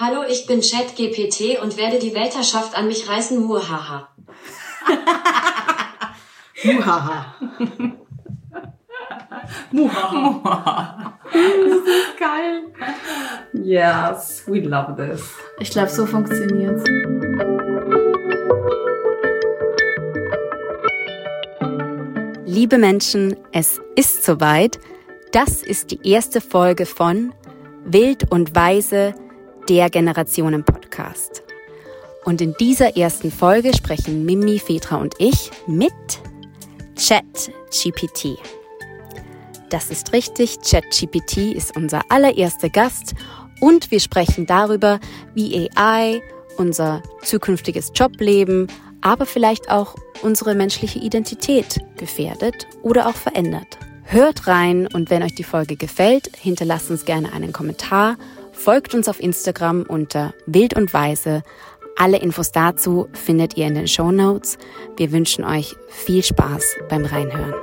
Hallo, ich bin ChatGPT und werde die Weltherrschaft an mich reißen. Muhaha. Muhaha. Muhaha. Das ist geil. Yes, we love this. Ich glaube, so funktioniert's. Liebe Menschen, es ist soweit. Das ist die erste Folge von Wild und Weise, der Generationen-Podcast. Und in dieser ersten Folge sprechen Mimi, Fetra und ich mit ChatGPT. Das ist richtig, ChatGPT ist unser allererster Gast und wir sprechen darüber, wie AI unser zukünftiges Jobleben, aber vielleicht auch unsere menschliche Identität gefährdet oder auch verändert. Hört rein und wenn euch die Folge gefällt, hinterlasst uns gerne einen Kommentar, folgt uns auf Instagram unter Wild und Weise. Alle Infos dazu findet ihr in den Show Notes. Wir wünschen euch viel Spaß beim Reinhören.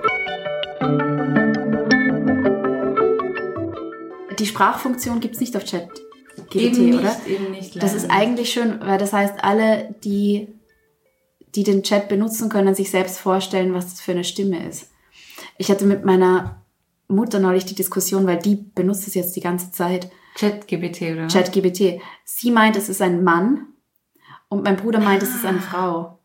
Die Sprachfunktion gibt's nicht auf ChatGPT, Eben nicht, oder? eben nicht. Das ist eigentlich schön, weil das heißt, alle, die, die den Chat benutzen, können sich selbst vorstellen, was das für eine Stimme ist. Ich hatte mit meiner Mutter neulich die Diskussion, weil die benutzt es jetzt die ganze Zeit, ChatGPT, oder? ChatGPT. Sie meint, es ist ein Mann und mein Bruder meint, es ist eine Frau.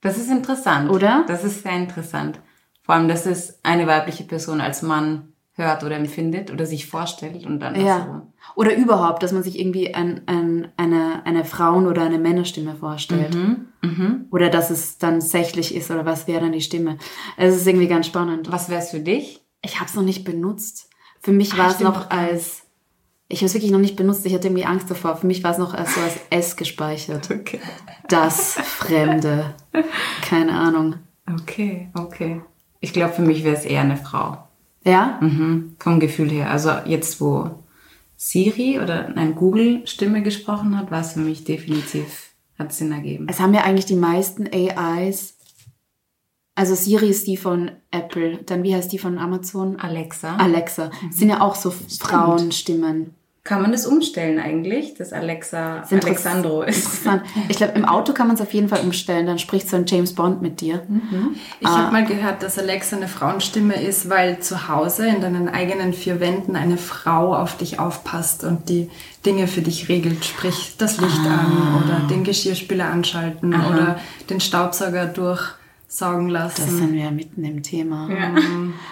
Das ist interessant. Oder? Das ist sehr interessant. Vor allem, dass es eine weibliche Person als Mann hört oder empfindet oder sich vorstellt und dann Ja. Oder überhaupt, dass man sich irgendwie ein, ein, eine, eine Frauen- oder eine Männerstimme vorstellt. so. Mhm. Mhm. Oder dass es dann sächlich ist oder was wäre dann die Stimme. Es ist irgendwie ganz spannend. Was wär's für dich? Ich habe es noch nicht benutzt. Für mich Ah, war es noch als. Ich habe es wirklich noch nicht benutzt. Ich hatte irgendwie Angst davor. Für mich war es noch als so als S gespeichert. Okay. Das Fremde. Keine Ahnung. Okay, okay. Ich glaube, für mich wäre es eher eine Frau. Ja? Mhm. Vom Gefühl her. Also jetzt, wo Siri oder nein, Google Stimme gesprochen hat, war es für mich definitiv, hat Sinn ergeben. Es haben ja eigentlich die meisten AIs. Also Siri ist die von Apple. Dann wie heißt die von Amazon? Alexa. Alexa. Sind ja auch so Frauenstimmen. Kann man das umstellen eigentlich, dass Alexa Ist interess- Alexandro ist? Interessant. Ich glaube, im Auto kann man es auf jeden Fall umstellen. Dann spricht so ein James Bond mit dir. Ich Ah. habe mal gehört, dass Alexa eine Frauenstimme ist, weil zu Hause in deinen eigenen vier Wänden eine Frau auf dich aufpasst und die Dinge für dich regelt. Sprich, das Licht Ah. an oder den Geschirrspüler anschalten oder den Staubsauger durchsaugen Das lassen. sind wir ja mitten im Thema. Ja.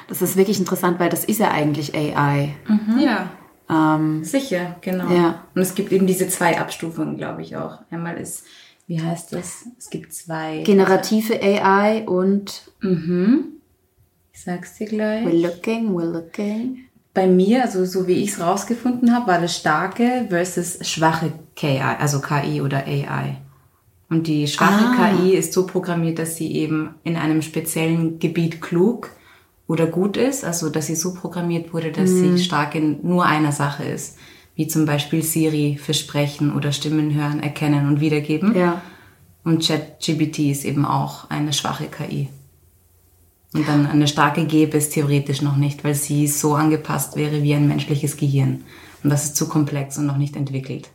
Das ist wirklich interessant, weil das ist ja eigentlich AI. Ja. Ähm, Sicher, genau. Ja. Und es gibt eben diese zwei Abstufungen, glaube ich auch. Einmal ist, wie heißt das? Es gibt zwei. generative AI und mhm. Ich sag's dir gleich. we're looking, we're looking. Bei mir, also so wie ich es rausgefunden habe, war das starke versus schwache KI, also KI oder AI. Und die schwache Ah. KI ist so programmiert, dass sie eben in einem speziellen Gebiet klug oder gut ist, also dass sie so programmiert wurde, dass Mhm. sie stark in nur einer Sache ist, wie zum Beispiel Siri für Sprechen oder Stimmen hören, erkennen und wiedergeben. Ja. Und ChatGPT ist eben auch eine schwache KI. Und dann eine starke gäbe es theoretisch noch nicht, weil sie so angepasst wäre wie ein menschliches Gehirn. Und das ist zu komplex und noch nicht entwickelt.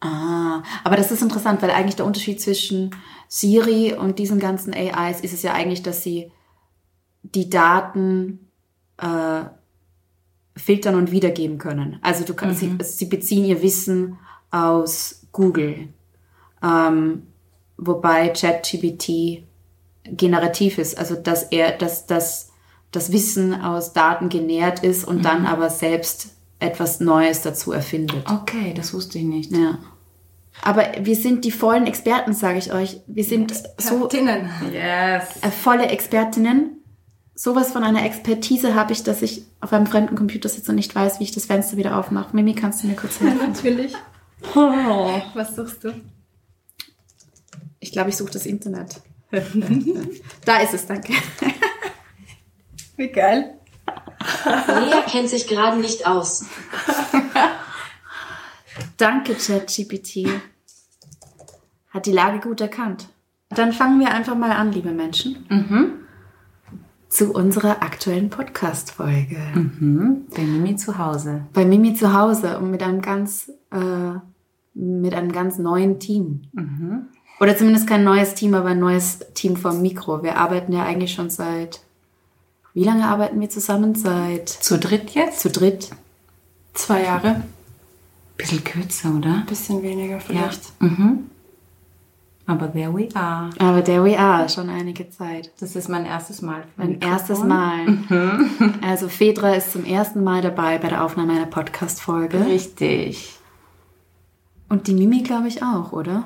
Ah, aber das ist interessant, weil eigentlich der Unterschied zwischen Siri und diesen ganzen AIs ist es ja eigentlich, dass sie die Daten äh, filtern und wiedergeben können. Also du kannst, sie, sie beziehen ihr Wissen aus Google, ähm, wobei ChatGPT generativ ist, also dass er, dass, dass das Wissen aus Daten genährt ist und dann aber selbst etwas Neues dazu erfindet. Okay, das wusste ich nicht. Ja. Aber wir sind die vollen Experten, sage ich euch. Wir sind so Expertinnen. Yes. äh, volle Expertinnen. Sowas von einer Expertise habe ich, dass ich auf einem fremden Computer sitze und nicht weiß, wie ich das Fenster wieder aufmache. Mimi, kannst du mir kurz helfen? Natürlich. Was suchst du? Ich glaube, ich suche das Internet. da ist es, danke. Wie geil. Lea kennt sich gerade nicht aus. Danke, ChatGPT. Hat die Lage gut erkannt. Dann fangen wir einfach mal an, liebe Menschen. Zu unserer aktuellen Podcast-Folge. Mhm. Bei Mimi zu Hause. Bei Mimi zu Hause und mit einem ganz äh, mit einem ganz neuen Team. Oder zumindest kein neues Team, aber ein neues Team vom Mikro. Wir arbeiten ja eigentlich schon seit, wie lange arbeiten wir zusammen? Seit Zu dritt jetzt? zu dritt. Zwei Jahre, Bisschen kürzer, oder? bisschen weniger vielleicht. Mhm. Aber there we are. Aber there we are, schon einige Zeit. Das ist mein erstes Mal. Mein Mikrofon. erstes Mal. Also Fedra ist zum ersten Mal dabei bei der Aufnahme einer Podcast-Folge. Richtig. Und die Mimi, glaube ich, auch, oder?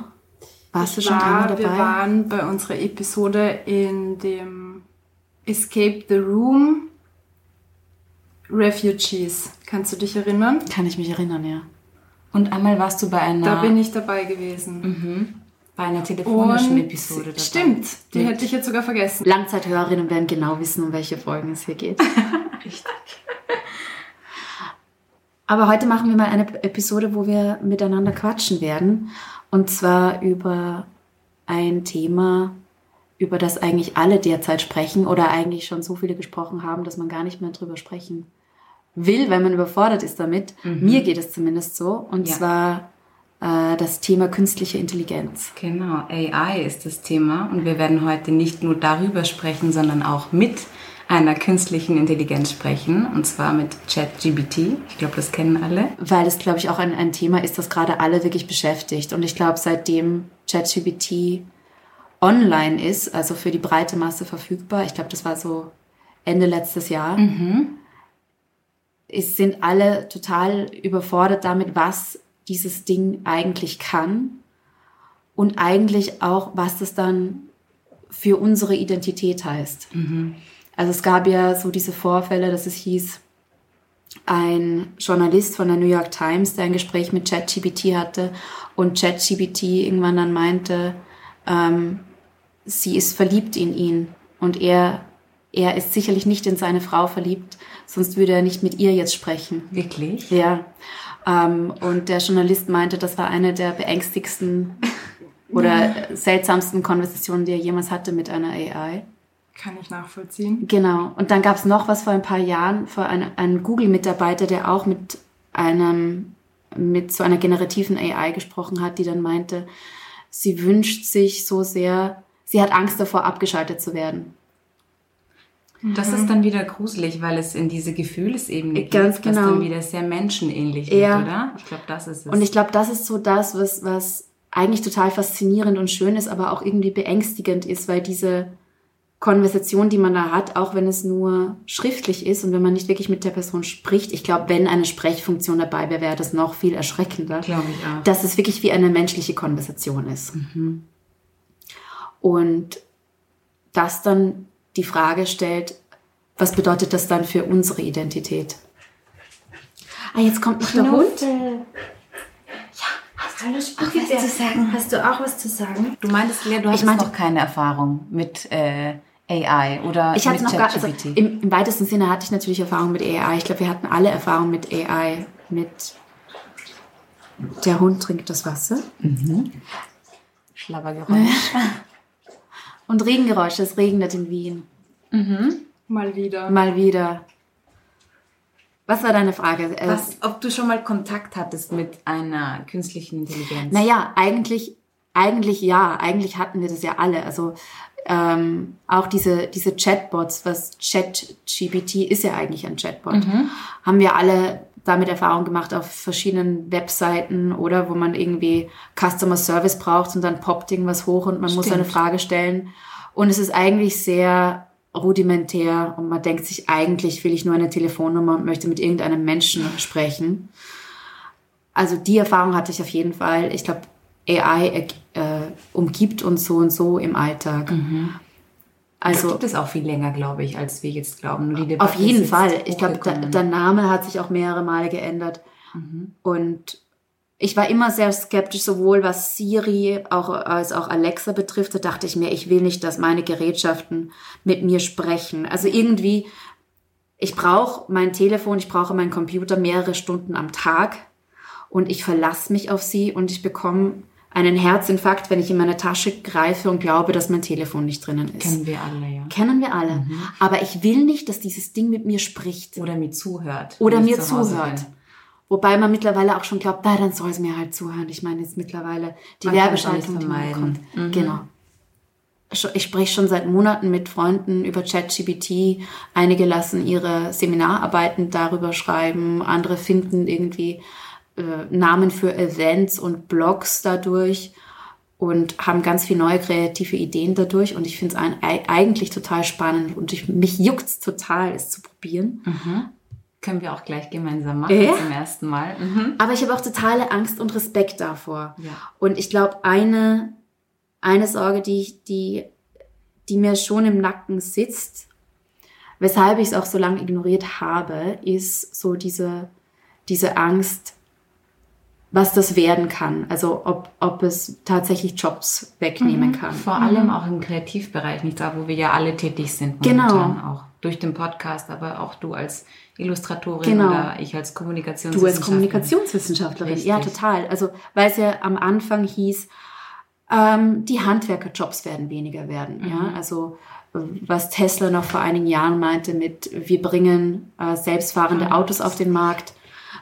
Warst du schon War- einmal Wir dabei? waren bei unserer Episode in dem Escape the Room Refugees. Kannst du dich erinnern? Kann ich mich erinnern, ja. Und einmal warst du bei einer, Da bin ich dabei gewesen. Bei einer telefonischen Und Episode dabei. stimmt, die Mit- hätte ich jetzt sogar vergessen. Langzeithörerinnen werden genau wissen, um welche Folgen es hier geht. Aber heute machen wir mal eine Episode, wo wir miteinander quatschen werden. Und zwar über ein Thema, über das eigentlich alle derzeit sprechen oder eigentlich schon so viele gesprochen haben, dass man gar nicht mehr drüber sprechen will, weil man überfordert ist damit. Mir geht es zumindest so. Und Ja. zwar das Thema künstliche Intelligenz. Genau, AI ist das Thema und wir werden heute nicht nur darüber sprechen, sondern auch mit einer künstlichen Intelligenz sprechen und zwar mit ChatGPT. Ich glaube, das kennen alle. weil es, glaube ich, auch ein, ein Thema ist, das gerade alle wirklich beschäftigt. Und ich glaube, seitdem ChatGPT online ist, also für die breite Masse verfügbar, ich glaube, das war so Ende letztes Jahr, ist, sind alle total überfordert damit, was dieses Ding eigentlich kann und eigentlich auch, was das dann für unsere Identität heißt. Also es gab ja so diese Vorfälle, dass es hieß, ein Journalist von der New York Times, der ein Gespräch mit ChatGPT hatte und ChatGPT irgendwann dann meinte, ähm, sie ist verliebt in ihn und er, er ist sicherlich nicht in seine Frau verliebt, sonst würde er nicht mit ihr jetzt sprechen. Wirklich? Ja. Ähm, und der Journalist meinte, das war eine der beängstigsten oder seltsamsten Konversationen, die er jemals hatte mit einer AI. Kann ich nachvollziehen. Genau. Und dann gab es noch was vor ein paar Jahren, vor ein, einen Google-Mitarbeiter, der auch mit einem, mit so einer generativen AI gesprochen hat, die dann meinte, sie wünscht sich so sehr, sie hat Angst davor, abgeschaltet zu werden. Das ist dann wieder gruselig, weil es in diese Gefühlsebene geht, Ganz was genau. dann wieder sehr menschenähnlich Ja. wird, oder? Ich glaube, das ist es. Und ich glaube, das ist so das, was, was eigentlich total faszinierend und schön ist, aber auch irgendwie beängstigend ist, weil diese Konversation, die man da hat, auch wenn es nur schriftlich ist und wenn man nicht wirklich mit der Person spricht, ich glaube, wenn eine Sprechfunktion dabei wäre, wäre das noch viel erschreckender. Glaube ich auch. Dass es wirklich wie eine menschliche Konversation ist. Und das dann die Frage stellt, was bedeutet das dann für unsere Identität? Ah, jetzt kommt noch der Hund. Hallo, auch was zu sagen. Hast du auch was zu sagen? Du meintest, Lea, du hast noch keine Erfahrung mit äh, AI oder Ich hatte mit noch gar, also im, im weitesten Sinne hatte ich natürlich Erfahrung mit AI. Ich glaube, wir hatten alle Erfahrung mit AI. Mit der Hund trinkt das Wasser Schlabbergeräusch. und Regengeräusche. Es regnet in Wien Mal wieder. mal wieder. Was war deine Frage? Äh, Was, ob du schon mal Kontakt hattest mit einer künstlichen Intelligenz? Naja, eigentlich, eigentlich ja. Eigentlich hatten wir das ja alle. Also ähm, auch diese, diese Chatbots, was ChatGPT ist ja eigentlich ein Chatbot, haben wir alle damit Erfahrung gemacht auf verschiedenen Webseiten oder wo man irgendwie Customer Service braucht und dann poppt irgendwas hoch und man muss eine Stimmt. Frage stellen. Und es ist eigentlich sehr rudimentär und man denkt sich, eigentlich will ich nur eine Telefonnummer und möchte mit irgendeinem Menschen sprechen. Also die Erfahrung hatte ich auf jeden Fall. Ich glaube, AI äh, umgibt uns so und so im Alltag. Das Also gibt es auch viel länger, glaube ich, als wir jetzt glauben. Debatte auf jeden Fall. Ich glaube, der, hochgekommen. der Name hat sich auch mehrere Male geändert. Und ich war immer sehr skeptisch, sowohl was Siri auch, als auch Alexa betrifft. Da dachte ich mir, ich will nicht, dass meine Gerätschaften mit mir sprechen. Also irgendwie, ich brauche mein Telefon, ich brauche meinen Computer mehrere Stunden am Tag und ich verlasse mich auf sie und ich bekomme einen Herzinfarkt, wenn ich in meine Tasche greife und glaube, dass mein Telefon nicht drinnen ist. Kennen wir alle, ja. Kennen wir alle. Mhm. Aber ich will nicht, dass dieses Ding mit mir spricht Oder mir zuhört. oder mir zu zuhört. bin. Wobei man mittlerweile auch schon glaubt, na, dann soll es mir halt zuhören. Ich meine jetzt mittlerweile die Man Werbeschaltung, es die man bekommt. Genau. Sch- Ich spreche schon seit Monaten mit Freunden über ChatGPT. Einige lassen ihre Seminararbeiten darüber schreiben. Andere finden irgendwie äh, Namen für Events und Blogs dadurch und haben ganz viel neue kreative Ideen dadurch. Und ich finde es eigentlich total spannend und ich, mich juckt's total, es zu probieren. Können wir auch gleich gemeinsam machen Ja. zum ersten Mal. Mhm. Aber ich habe auch totale Angst und Respekt davor. Ja. Und ich glaube, eine, eine Sorge, die, die, die mir schon im Nacken sitzt, weshalb ich es auch so lange ignoriert habe, ist so diese, diese Angst, was das werden kann. Also ob, ob es tatsächlich Jobs wegnehmen kann. Vor allem auch im Kreativbereich, nicht da, wo wir ja alle tätig sind. Genau. Auch durch den Podcast, aber auch du als Illustratorin Genau. oder ich als Du Kommunikationswissenschaftlerin. als Kommunikationswissenschaftlerin, Richtig. ja, total. Also, weil es ja am Anfang hieß, ähm, die Handwerkerjobs werden weniger werden. Ja, also was Tesla noch vor einigen Jahren meinte mit, wir bringen äh, selbstfahrende Autos auf den Markt,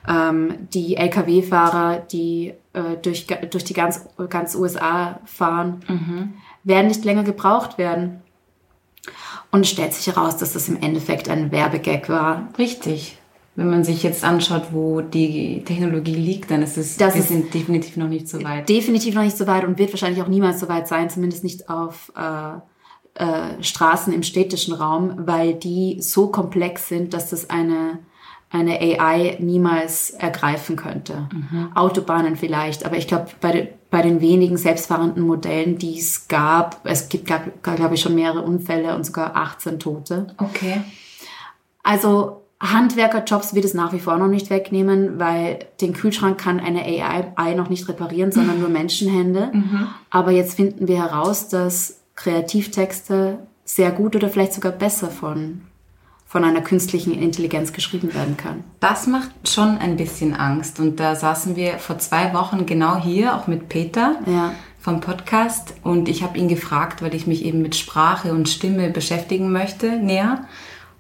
ähm, die Lkw-Fahrer, die äh, durch, durch die ganz, ganz USA fahren, werden nicht länger gebraucht werden. Und es stellt sich heraus, dass das im Endeffekt ein Werbegag war. Richtig. Wenn man sich jetzt anschaut, wo die Technologie liegt, dann ist es, Das wir ist- sind definitiv noch nicht so weit. definitiv noch nicht so weit und wird wahrscheinlich auch niemals so weit sein, zumindest nicht auf äh, äh, Straßen im städtischen Raum, weil die so komplex sind, dass das eine, eine AI niemals ergreifen könnte. Autobahnen vielleicht, aber ich glaube, bei, de, bei den wenigen selbstfahrenden Modellen, die es gab, es gibt, glaube ich, schon mehrere Unfälle und sogar 18 Tote. Okay. Also Handwerkerjobs wird es nach wie vor noch nicht wegnehmen, weil den Kühlschrank kann eine AI noch nicht reparieren, sondern nur Menschenhände. Aber jetzt finden wir heraus, dass Kreativtexte sehr gut oder vielleicht sogar besser von, von einer künstlichen Intelligenz geschrieben werden kann. Das macht schon ein bisschen Angst. Und da saßen wir vor zwei Wochen genau hier, auch mit Peter Ja. vom Podcast. Und ich habe ihn gefragt, weil ich mich eben mit Sprache und Stimme beschäftigen möchte, näher.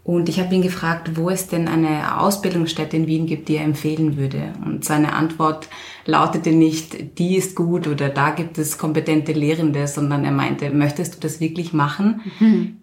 Und ich habe ihn gefragt, wo es denn eine Ausbildungsstätte in Wien gibt, die er empfehlen würde. Und seine Antwort lautete nicht, die ist gut oder da gibt es kompetente Lehrende, sondern er meinte, möchtest du das wirklich machen?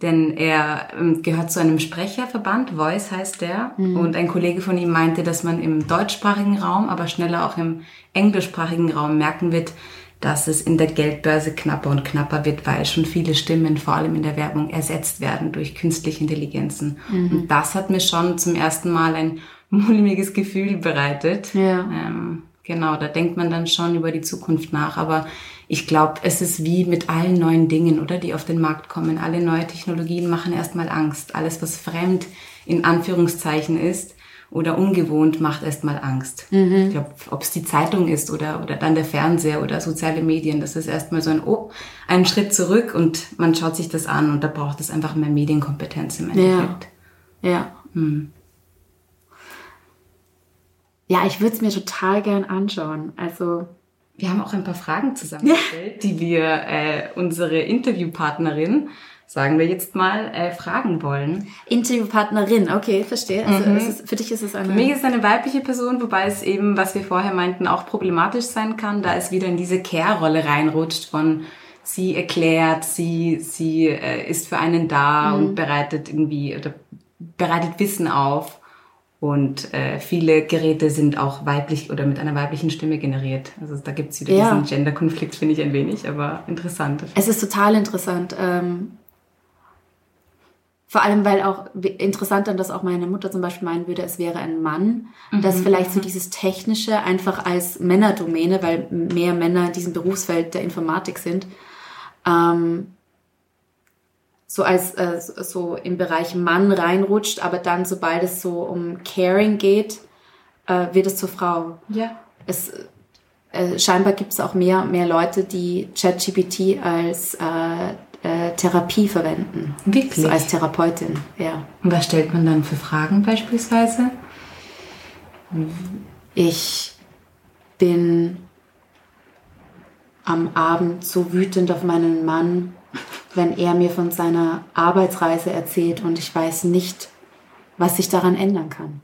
Denn er ähm, gehört zu einem Sprecherverband, Voice heißt der. Und ein Kollege von ihm meinte, dass man im deutschsprachigen Raum, aber schneller auch im englischsprachigen Raum merken wird, dass es in der Geldbörse knapper und knapper wird, weil schon viele Stimmen, vor allem in der Werbung, ersetzt werden durch künstliche Intelligenzen. Und das hat mir schon zum ersten Mal ein mulmiges Gefühl bereitet. Ja. Ähm, genau, da denkt man dann schon über die Zukunft nach. Aber ich glaube, es ist wie mit allen neuen Dingen, oder, die auf den Markt kommen. Alle neue Technologien machen erstmal Angst. Alles, was fremd in Anführungszeichen ist, oder ungewohnt macht erstmal Angst. Ich glaube, ob es die Zeitung ist oder, oder dann der Fernseher oder soziale Medien, das ist erstmal so ein, oh, einen Schritt zurück und man schaut sich das an und da braucht es einfach mehr Medienkompetenz im Endeffekt. Ja. Ja, ich würde es mir total gern anschauen. Also, Wir haben auch ein paar Fragen zusammengestellt, die wir äh, unsere Interviewpartnerin, sagen wir jetzt mal, äh, fragen wollen. Interviewpartnerin, okay, verstehe. Also es ist, für dich ist es eine. Für mich ist es eine weibliche Person, wobei es eben, was wir vorher meinten, auch problematisch sein kann, da es wieder in diese Care-Rolle reinrutscht von sie erklärt, sie, sie äh, ist für einen da und bereitet irgendwie oder bereitet Wissen auf. Und äh, viele Geräte sind auch weiblich oder mit einer weiblichen Stimme generiert. Also da gibt's wieder Ja. diesen Gender-Konflikt, finde ich ein wenig, aber interessant. Es ist total interessant. Ähm, vor allem, weil auch interessant dann, dass auch meine Mutter zum Beispiel meinen würde, es wäre ein Mann, dass vielleicht so dieses Technische einfach als Männerdomäne, weil mehr Männer in diesem Berufsfeld der Informatik sind, ähm, so als äh, so im Bereich Mann reinrutscht, aber dann, sobald es so um Caring geht, äh, wird es zur Frau. Ja. Es, äh, scheinbar gibt es auch mehr, mehr Leute, die ChatGPT als äh, Therapie verwenden. Wirklich? So als Therapeutin, ja. Und was stellt man dann für Fragen beispielsweise? Ich bin am Abend so wütend auf meinen Mann, wenn er mir von seiner Arbeitsreise erzählt und ich weiß nicht, was sich daran ändern kann.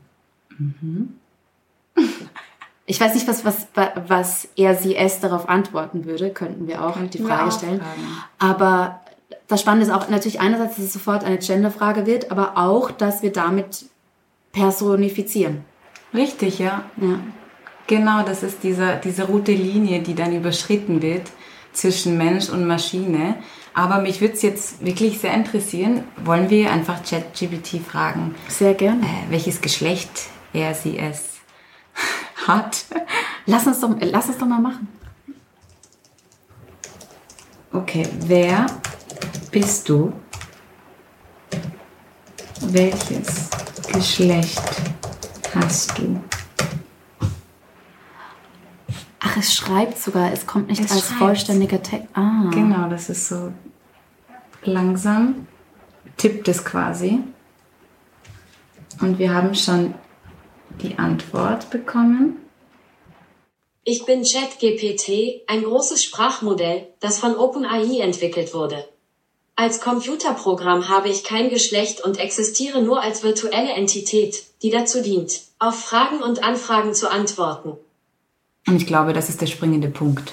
Ich weiß nicht, was, was, was er sie es darauf antworten würde, könnten wir auch könnten die Frage stellen. Fragen. Aber das Spannende ist auch natürlich einerseits, dass es sofort eine Genderfrage wird, aber auch, dass wir damit personifizieren. Richtig, ja. ja. Genau, das ist dieser, diese rote Linie, die dann überschritten wird zwischen Mensch und Maschine. Aber mich würde es jetzt wirklich sehr interessieren, wollen wir einfach ChatGPT fragen? Sehr gerne. Äh, welches Geschlecht er sie es hat? Lass uns doch, lass uns doch mal machen. Okay, wer bist du? Welches Geschlecht hast du? Ach, es schreibt sogar, es kommt nicht es als schreibt. vollständiger Text. Ah. Genau, das ist so langsam, tippt es quasi. Und wir haben schon die Antwort bekommen. Ich bin ChatGPT, ein großes Sprachmodell, das von OpenAI entwickelt wurde. Als Computerprogramm habe ich kein Geschlecht und existiere nur als virtuelle Entität, die dazu dient, auf Fragen und Anfragen zu antworten. Und ich glaube, das ist der springende Punkt,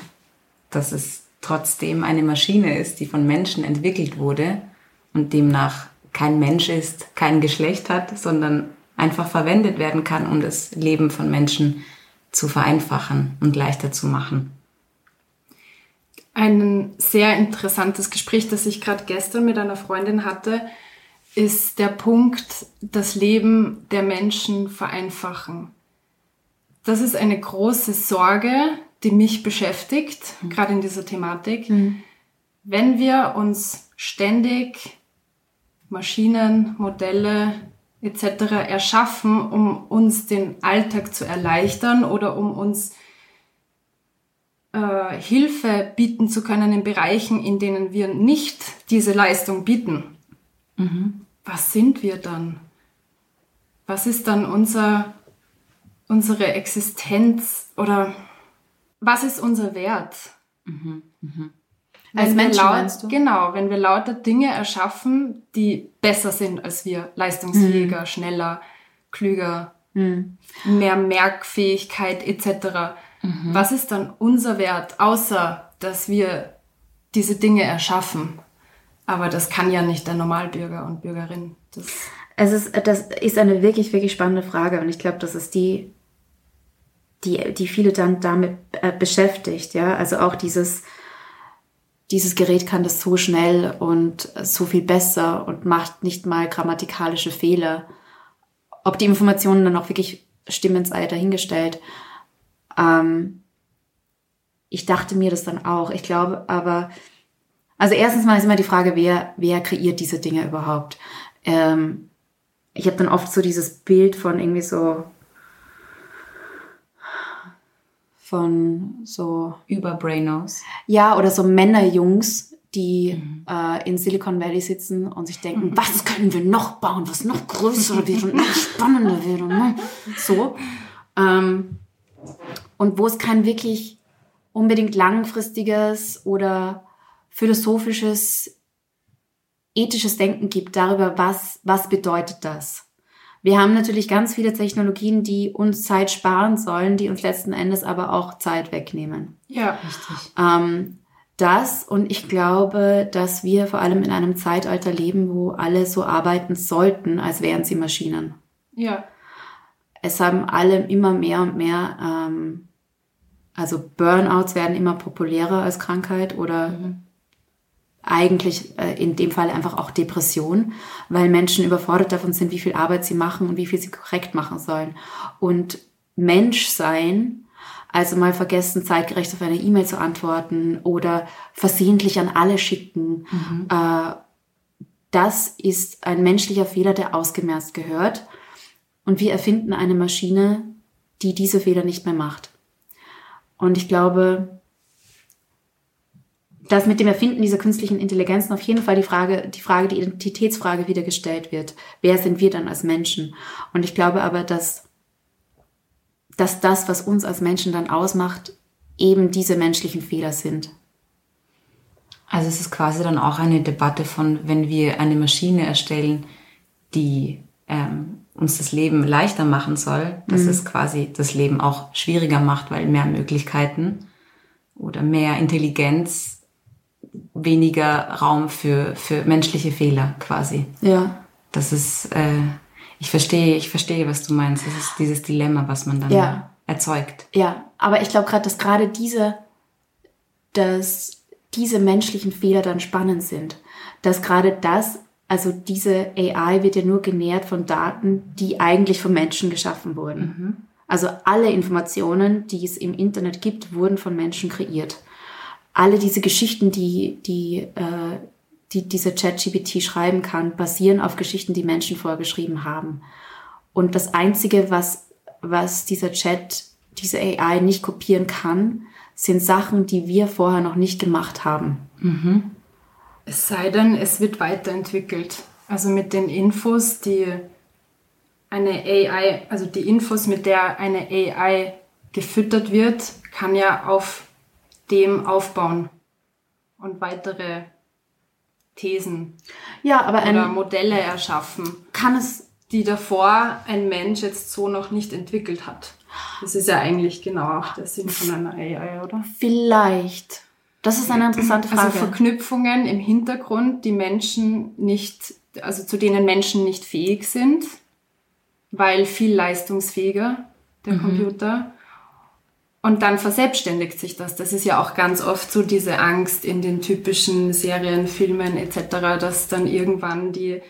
dass es trotzdem eine Maschine ist, die von Menschen entwickelt wurde und demnach kein Mensch ist, kein Geschlecht hat, sondern einfach verwendet werden kann, um das Leben von Menschen zu vereinfachen und leichter zu machen. Ein sehr interessantes Gespräch, das ich gerade gestern mit einer Freundin hatte, ist der Punkt, das Leben der Menschen vereinfachen. Das ist eine große Sorge, die mich beschäftigt, mhm. gerade in dieser Thematik. Mhm. Wenn wir uns ständig Maschinen, Modelle etc. erschaffen, um uns den Alltag zu erleichtern oder um uns äh, Hilfe bieten zu können in Bereichen, in denen wir nicht diese Leistung bieten, mhm. was sind wir dann? Was ist dann unser, unsere Existenz oder was ist unser Wert? Mhm. Mhm. Als Mensch meinst du? Genau, wenn wir lauter Dinge erschaffen, die besser sind als wir, leistungsfähiger, mhm. schneller, klüger, mhm. mehr Merkfähigkeit etc. Mhm. Was ist dann unser Wert, außer dass wir diese Dinge erschaffen? Aber das kann ja nicht der Normalbürger und Bürgerin. Das es ist, das ist eine wirklich, wirklich spannende Frage und ich glaube, das ist die, die, die viele dann damit äh, beschäftigt, ja. Also auch dieses, dieses Gerät kann das so schnell und so viel besser und macht nicht mal grammatikalische Fehler. Ob die Informationen dann auch wirklich stimmen, sei dahingestellt. Ähm, ich dachte mir das dann auch. Ich glaube aber, also erstens mal ist immer die Frage, wer, wer kreiert diese Dinge überhaupt? Ähm, ich habe dann oft so dieses Bild von irgendwie so von so Überbrainers. Ja, oder so Männerjungs, die mhm. äh, in Silicon Valley sitzen und sich denken, mhm. was können wir noch bauen, was noch größer wird und noch spannender wird und so. Ähm, und wo es kein wirklich unbedingt langfristiges oder philosophisches, ethisches Denken gibt darüber, was, was bedeutet das. Wir haben natürlich ganz viele Technologien, die uns Zeit sparen sollen, die uns letzten Endes aber auch Zeit wegnehmen. Ja, richtig. Ähm, das und ich glaube, dass wir vor allem in einem Zeitalter leben, wo alle so arbeiten sollten, als wären sie Maschinen. Ja. Es haben alle immer mehr und mehr, ähm, also Burnouts werden immer populärer als Krankheit oder mhm eigentlich äh, in dem Fall einfach auch Depression, weil Menschen überfordert davon sind, wie viel Arbeit sie machen und wie viel sie korrekt machen sollen. Und Mensch sein, also mal vergessen, zeitgerecht auf eine E-Mail zu antworten oder versehentlich an alle schicken, mhm. äh, das ist ein menschlicher Fehler, der ausgemerzt gehört. Und wir erfinden eine Maschine, die diese Fehler nicht mehr macht. Und ich glaube, dass mit dem Erfinden dieser künstlichen Intelligenzen auf jeden Fall die Frage, die Frage, die Identitätsfrage wieder gestellt wird. Wer sind wir dann als Menschen? Und ich glaube aber, dass, dass das, was uns als Menschen dann ausmacht, eben diese menschlichen Fehler sind. Also es ist quasi dann auch eine Debatte von, wenn wir eine Maschine erstellen, die ähm, uns das Leben leichter machen soll, dass Mhm. es quasi das Leben auch schwieriger macht, weil mehr Möglichkeiten oder mehr Intelligenz, weniger Raum für, für menschliche Fehler quasi. Ja. Das ist, äh, ich verstehe, ich verstehe, was du meinst. Das ist dieses Dilemma, was man dann Ja. erzeugt. Ja, aber ich glaube gerade, dass gerade diese, dass diese menschlichen Fehler dann spannend sind. Dass gerade das, also diese AI wird ja nur genährt von Daten, die eigentlich von Menschen geschaffen wurden. Also alle Informationen, die es im Internet gibt, wurden von Menschen kreiert. Alle diese Geschichten, die, die, äh, die dieser ChatGPT schreiben kann, basieren auf Geschichten, die Menschen vorgeschrieben haben. Und das Einzige, was, was dieser Chat, diese AI nicht kopieren kann, sind Sachen, die wir vorher noch nicht gemacht haben. Es sei denn, es wird weiterentwickelt. Also mit den Infos, die eine AI, also die Infos, mit der eine AI gefüttert wird, kann ja auf dem aufbauen und weitere Thesen Ja, aber oder Modelle erschaffen, kann es, die davor ein Mensch jetzt so noch nicht entwickelt hat. Das ist ja eigentlich genau auch der Sinn von einer AI, oder? vielleicht. Das ist eine interessante Frage. Also Verknüpfungen im Hintergrund, die Menschen nicht, also zu denen Menschen nicht fähig sind, weil viel leistungsfähiger der Computer. Und dann verselbstständigt sich das. Das ist ja auch ganz oft so diese Angst in den typischen Serien, Filmen etc., dass dann irgendwann die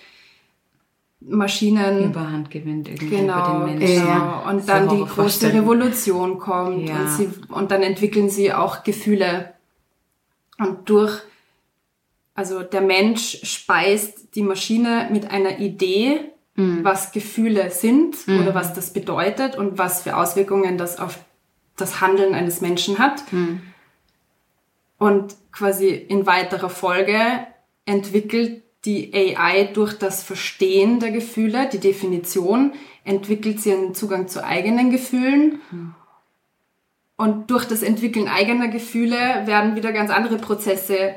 Maschinen Überhand gewinnt irgendwie Genau, über den Menschen. genau. Das Und dann die große Horrorvorstellung. Revolution kommt Ja. und, sie, und dann entwickeln sie auch Gefühle. Und durch, also der Mensch speist die Maschine mit einer Idee, was Gefühle sind oder was das bedeutet und was für Auswirkungen das auf das Handeln eines Menschen hat. Und quasi in weiterer Folge entwickelt die AI durch das Verstehen der Gefühle, die Definition, entwickelt sie einen Zugang zu eigenen Gefühlen. Und durch das Entwickeln eigener Gefühle werden wieder ganz andere Prozesse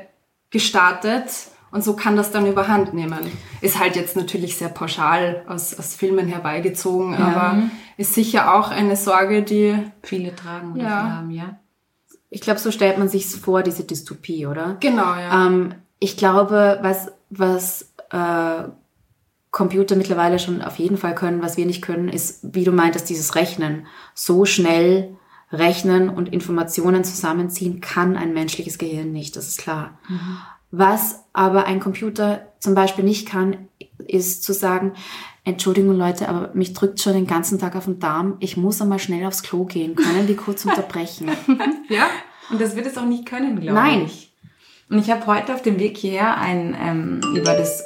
gestartet. Und so kann das dann überhand nehmen. Ist halt jetzt natürlich sehr pauschal aus, aus Filmen herbeigezogen, aber ist sicher auch eine Sorge, die Viele tragen oder Ja. haben, ja. ich glaube, so stellt man sich's vor, diese Dystopie, oder? genau, ja. Ähm, ich glaube, was, was äh, Computer mittlerweile schon auf jeden Fall können, was wir nicht können, ist, wie du meintest, dieses Rechnen. So schnell rechnen und Informationen zusammenziehen kann ein menschliches Gehirn nicht, das ist klar. Was aber ein Computer zum Beispiel nicht kann, ist zu sagen, Entschuldigung Leute, aber mich drückt schon den ganzen Tag auf den Darm, ich muss einmal schnell aufs Klo gehen, können wir kurz unterbrechen? ja? Und das wird es auch nicht können, glaube Nein. ich. Und ich habe heute auf dem Weg hierher ein ähm, über das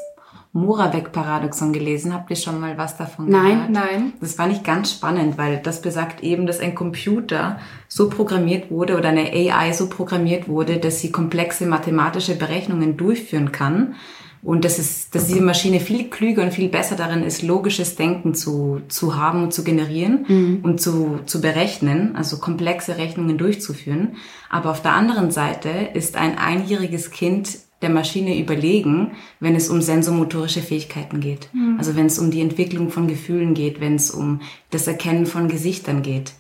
Moravec-Paradoxon gelesen. Habt ihr schon mal was davon Nein, gehört? Nein. Das fand ich ganz spannend, weil das besagt eben, dass ein Computer so programmiert wurde oder eine AI so programmiert wurde, dass sie komplexe mathematische Berechnungen durchführen kann. Und dass, es, dass diese Maschine viel klüger und viel besser darin ist, logisches Denken zu, zu haben und zu generieren und zu, zu berechnen, also komplexe Rechnungen durchzuführen. Aber auf der anderen Seite ist ein einjähriges Kind der Maschine überlegen, wenn es um sensomotorische Fähigkeiten geht. Also wenn es um die Entwicklung von Gefühlen geht, wenn es um das Erkennen von Gesichtern geht.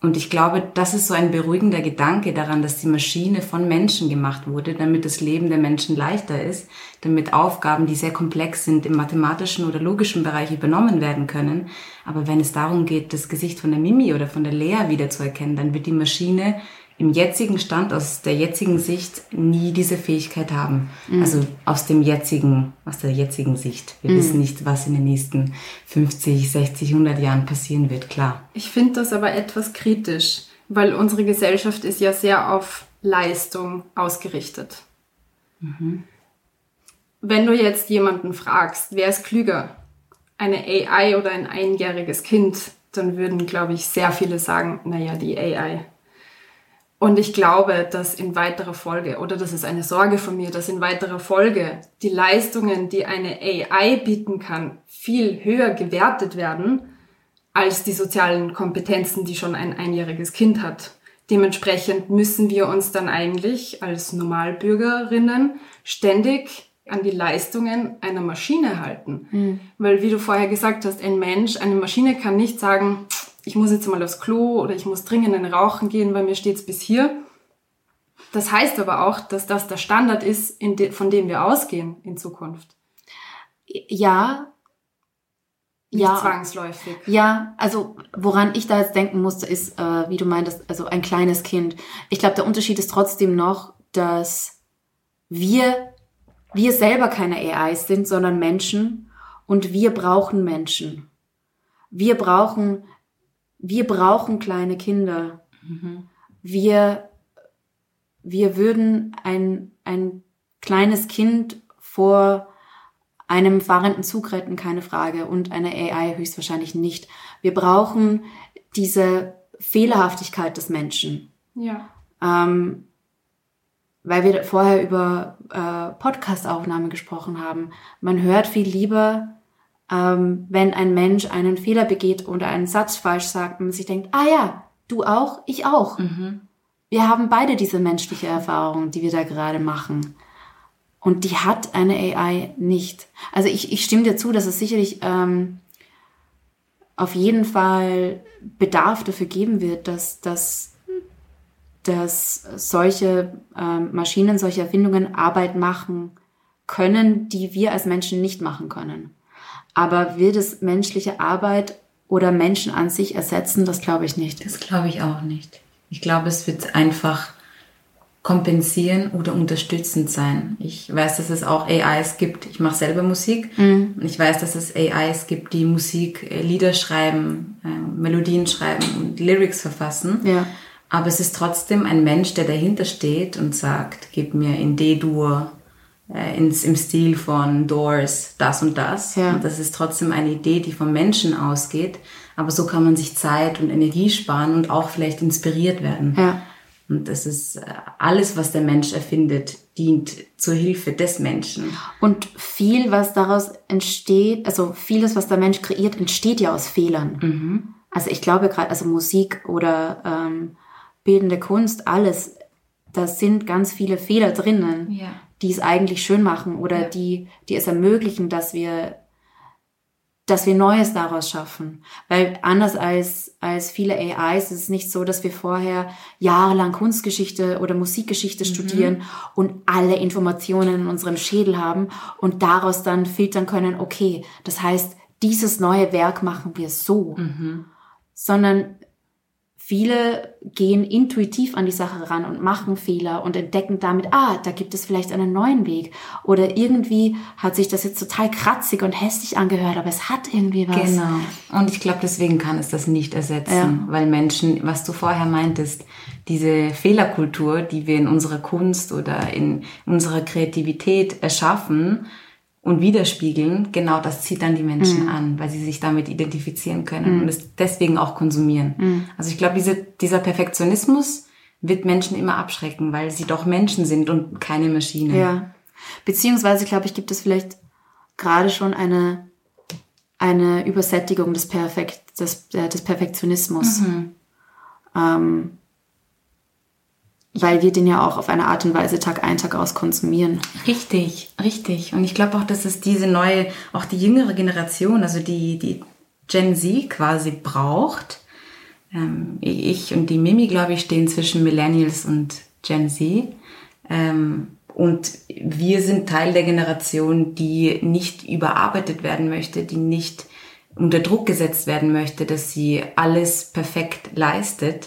Und ich glaube, das ist so ein beruhigender Gedanke daran, dass die Maschine von Menschen gemacht wurde, damit das Leben der Menschen leichter ist, damit Aufgaben, die sehr komplex sind, im mathematischen oder logischen Bereich übernommen werden können. Aber wenn es darum geht, das Gesicht von der Mimi oder von der Lea wiederzuerkennen, dann wird die Maschine im jetzigen Stand, aus der jetzigen Sicht, nie diese Fähigkeit haben. Also aus dem jetzigen, aus der jetzigen Sicht. Wir wissen nicht, was in den nächsten 50, 60, 100 Jahren passieren wird, klar. Ich finde das aber etwas kritisch, weil unsere Gesellschaft ist ja sehr auf Leistung ausgerichtet. Wenn du jetzt jemanden fragst, wer ist klüger, eine AI oder ein einjähriges Kind, dann würden, glaube ich, sehr viele sagen, naja, die AI. Und ich glaube, dass in weiterer Folge, oder das ist eine Sorge von mir, dass in weiterer Folge die Leistungen, die eine AI bieten kann, viel höher gewertet werden als die sozialen Kompetenzen, die schon ein einjähriges Kind hat. Dementsprechend müssen wir uns dann eigentlich als Normalbürgerinnen ständig an die Leistungen einer Maschine halten. Weil, wie du vorher gesagt hast, ein Mensch, eine Maschine kann nicht sagen, ich muss jetzt mal aufs Klo oder ich muss dringend in Rauchen gehen, weil mir steht's bis hier. Das heißt aber auch, dass das der Standard ist, de von dem wir ausgehen in Zukunft. Ja. Nicht ja. zwangsläufig. Ja, also woran ich da jetzt denken musste, ist, äh, wie du meintest, also ein kleines Kind. Ich glaube, der Unterschied ist trotzdem noch, dass wir, wir selber keine AIs sind, sondern Menschen und wir brauchen Menschen. Wir brauchen, wir brauchen kleine Kinder. Wir, wir würden ein, ein kleines Kind vor einem fahrenden Zug retten, keine Frage, und eine AI höchstwahrscheinlich nicht. Wir brauchen diese Fehlerhaftigkeit des Menschen. Ja. Ähm, weil wir vorher über äh, Podcast-Aufnahme gesprochen haben. Man hört viel lieber, ähm, wenn ein Mensch einen Fehler begeht oder einen Satz falsch sagt und man sich denkt, ah ja, du auch, ich auch. Wir haben beide diese menschliche Erfahrung, die wir da gerade machen. Und die hat eine AI nicht. Also ich, ich stimme dir zu, dass es sicherlich ähm, auf jeden Fall Bedarf dafür geben wird, dass, dass, dass solche ähm, Maschinen, solche Erfindungen Arbeit machen können, die wir als Menschen nicht machen können. Aber wird es menschliche Arbeit oder Menschen an sich ersetzen? Das glaube ich nicht. Das glaube ich auch nicht. Ich glaube, es wird einfach kompensieren oder unterstützend sein. Ich weiß, dass es auch AIs gibt. Ich mache selber Musik. Mhm. Und ich weiß, dass es AIs gibt, die Musik, äh, Lieder schreiben, äh, Melodien schreiben und Lyrics verfassen. Ja. Aber es ist trotzdem ein Mensch, der dahinter steht und sagt, gib mir in D-Dur, äh, ins, im Stil von Doors, das und das. Ja. Und das ist trotzdem eine Idee, die vom Menschen ausgeht. Aber so kann man sich Zeit und Energie sparen und auch vielleicht inspiriert werden. Ja. Und das ist äh, alles, was der Mensch erfindet, dient zur Hilfe des Menschen. Und viel, was daraus entsteht, also vieles, was der Mensch kreiert, entsteht ja aus Fehlern. Also ich glaube gerade, also Musik oder ähm, bildende Kunst, alles, da sind ganz viele Fehler drinnen, Ja. Die es eigentlich schön machen oder Ja. die, die es ermöglichen, dass wir, dass wir Neues daraus schaffen. Weil anders als, als viele AIs ist es nicht so, dass wir vorher jahrelang Kunstgeschichte oder Musikgeschichte studieren und alle Informationen in unserem Schädel haben und daraus dann filtern können, okay, das heißt, dieses neue Werk machen wir so. Sondern viele gehen intuitiv an die Sache ran und machen Fehler und entdecken damit, ah, da gibt es vielleicht einen neuen Weg. Oder irgendwie hat sich das jetzt total kratzig und hässlich angehört, aber es hat irgendwie was. Genau. Und ich glaube, deswegen kann es das nicht ersetzen, Ja. weil Menschen, was du vorher meintest, diese Fehlerkultur, die wir in unserer Kunst oder in unserer Kreativität erschaffen und widerspiegeln, genau das zieht dann die Menschen an, weil sie sich damit identifizieren können und es deswegen auch konsumieren. Also ich glaube, diese, dieser Perfektionismus wird Menschen immer abschrecken, weil sie doch Menschen sind und keine Maschinen. Ja. Beziehungsweise, glaube ich, gibt es vielleicht gerade schon eine, eine Übersättigung des, Perfekt, des, äh, des Perfektionismus. Ähm, weil wir den ja auch auf eine Art und Weise Tag ein, Tag aus konsumieren. Richtig, richtig. Und ich glaube auch, dass es diese neue, auch die jüngere Generation, also die, die Gen Z quasi braucht. Ähm, ich und die Mimi, glaube ich, stehen zwischen Millennials und Gen Z. Ähm, und wir sind Teil der Generation, die nicht überarbeitet werden möchte, die nicht unter Druck gesetzt werden möchte, dass sie alles perfekt leistet.